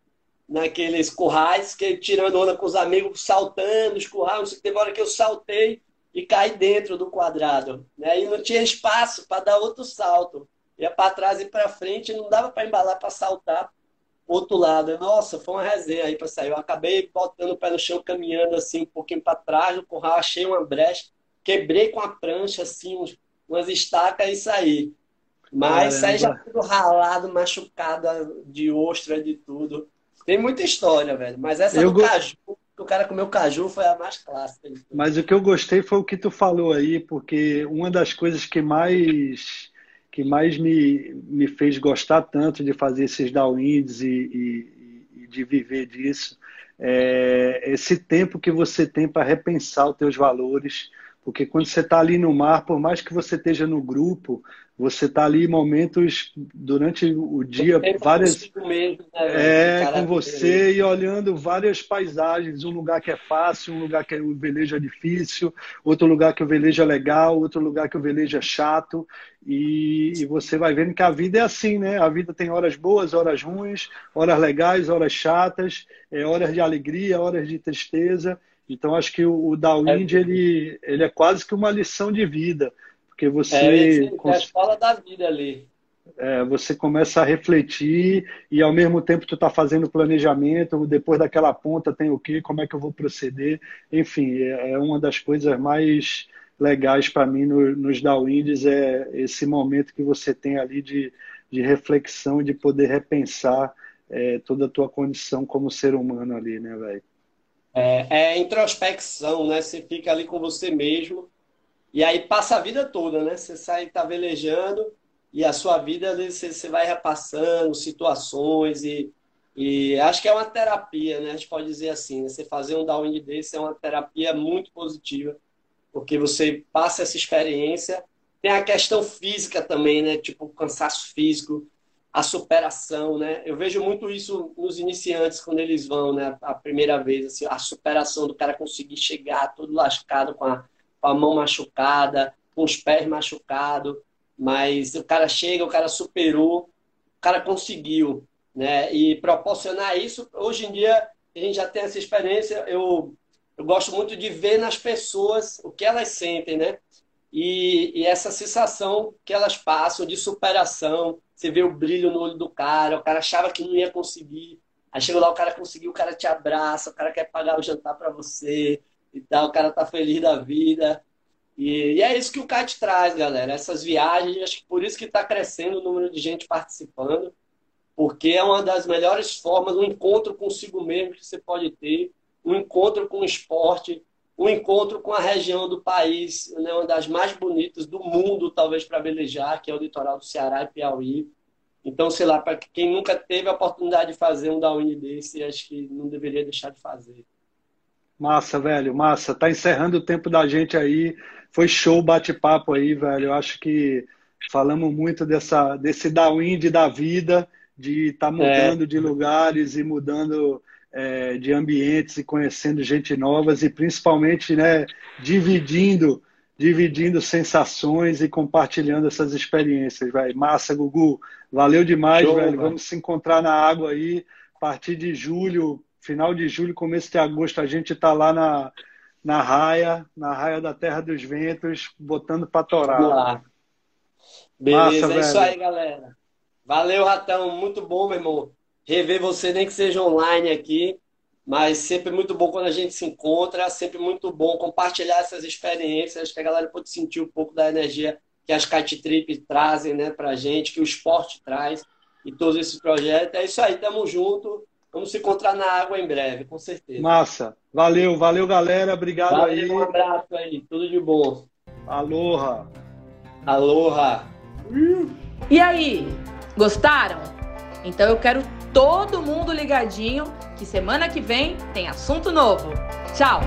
naqueles currais, que tirando onda com os amigos, saltando os currais. Teve hora que eu saltei, e cair dentro do quadrado. Né? E não tinha espaço para dar outro salto. Ia para trás e para frente, não dava para embalar para saltar outro lado. Nossa, foi uma resenha aí para sair. Eu acabei botando o pé no chão, caminhando assim um pouquinho para trás no curral, achei uma brecha, quebrei com a prancha assim, umas estacas e saí. Mas sai já tudo ralado, machucado de ostra, de tudo. Tem muita história, velho. Mas essa eu do go... caju, o cara comeu caju, foi a mais clássica. Mas o que eu gostei foi o que tu falou aí, porque uma das coisas que mais que mais me, me fez gostar tanto de fazer esses downwinds e, e, e de viver disso é esse tempo que você tem para repensar os teus valores, porque quando você está ali no mar, por mais que você esteja no grupo, você está ali em momentos durante o dia, várias. Mesmo, né, é, com você e olhando várias paisagens. Um lugar que é fácil, um lugar que o velejo é difícil, outro lugar que o velejo é legal, outro lugar que o velejo é chato. E, e você vai vendo que a vida é assim, né? A vida tem horas boas, horas ruins, horas legais, horas chatas, é, horas de alegria, horas de tristeza. Então, acho que o, o Downwind, é. ele, ele é quase que uma lição de vida porque você. É, é a escola da vida ali. É, você começa a refletir e ao mesmo tempo tu está fazendo planejamento, depois daquela ponta tem o que, como é que eu vou proceder, enfim, é, é uma das coisas mais legais para mim no, nos downwinds é esse momento que você tem ali de, de reflexão, de poder repensar é, toda a tua condição como ser humano ali, né, velho? É, é introspecção, né? Você fica ali com você mesmo e aí passa a vida toda, né? Você sai, tá velejando e a sua vida você, você vai repassando situações e, e acho que é uma terapia, né? A gente pode dizer assim, né? você fazer um downwind desse é uma terapia muito positiva, porque você passa essa experiência. Tem a questão física também, né? Tipo, cansaço físico, a superação, né? Eu vejo muito isso nos iniciantes quando eles vão, né? A primeira vez, assim, a superação do cara conseguir chegar todo lascado com a com a mão machucada, com os pés machucados, mas o cara chega, o cara superou, o cara conseguiu, né? E proporcionar isso, hoje em dia a gente já tem essa experiência, eu, eu gosto muito de ver nas pessoas o que elas sentem, né? E, e, essa sensação que elas passam de superação, você vê o brilho no olho do cara, o cara achava que não ia conseguir, aí chega lá, o cara conseguiu, o cara te abraça, o cara quer pagar o jantar para você, e tal, o cara tá feliz da vida. E, e é isso que o CAT traz, galera. Essas viagens, acho que por isso que está crescendo o número de gente participando, porque é uma das melhores formas, um encontro consigo mesmo que você pode ter, um encontro com o esporte, um encontro com a região do país, né, uma das mais bonitas do mundo, talvez, para velejar, que é o litoral do Ceará e Piauí. Então, sei lá, para quem nunca teve a oportunidade de fazer um downwind desse, acho que não deveria deixar de fazer. Massa, velho, massa. Tá encerrando o tempo da gente aí. Foi show bate-papo aí, velho. Eu acho que falamos muito dessa, desse downwind da vida, de estar tá mudando é. de lugares e mudando é, de ambientes e conhecendo gente novas e principalmente, né, dividindo, dividindo sensações e compartilhando essas experiências, velho. Massa, Gugu. Valeu demais, show, velho. Vamos se encontrar na água aí. A partir de julho, final de julho, começo de agosto, a gente está lá na, na raia, na raia da Terra dos Ventos, botando para torar. Beleza, Massa, é isso aí, galera. Valeu, Ratão. Muito bom, meu irmão. Rever você, nem que seja online aqui, mas sempre muito bom quando a gente se encontra, sempre muito bom compartilhar essas experiências, que a galera pode sentir um pouco da energia que as kite trips trazem né, para a gente, que o esporte traz e todos esses projetos. É isso aí, tamo junto. Vamos se encontrar na água em breve, com certeza. Massa. Valeu, valeu, galera. Obrigado valeu, aí. Um abraço aí. Tudo de bom. Aloha. Aloha. E aí, gostaram? Então eu quero todo mundo ligadinho que semana que vem tem assunto novo. Tchau!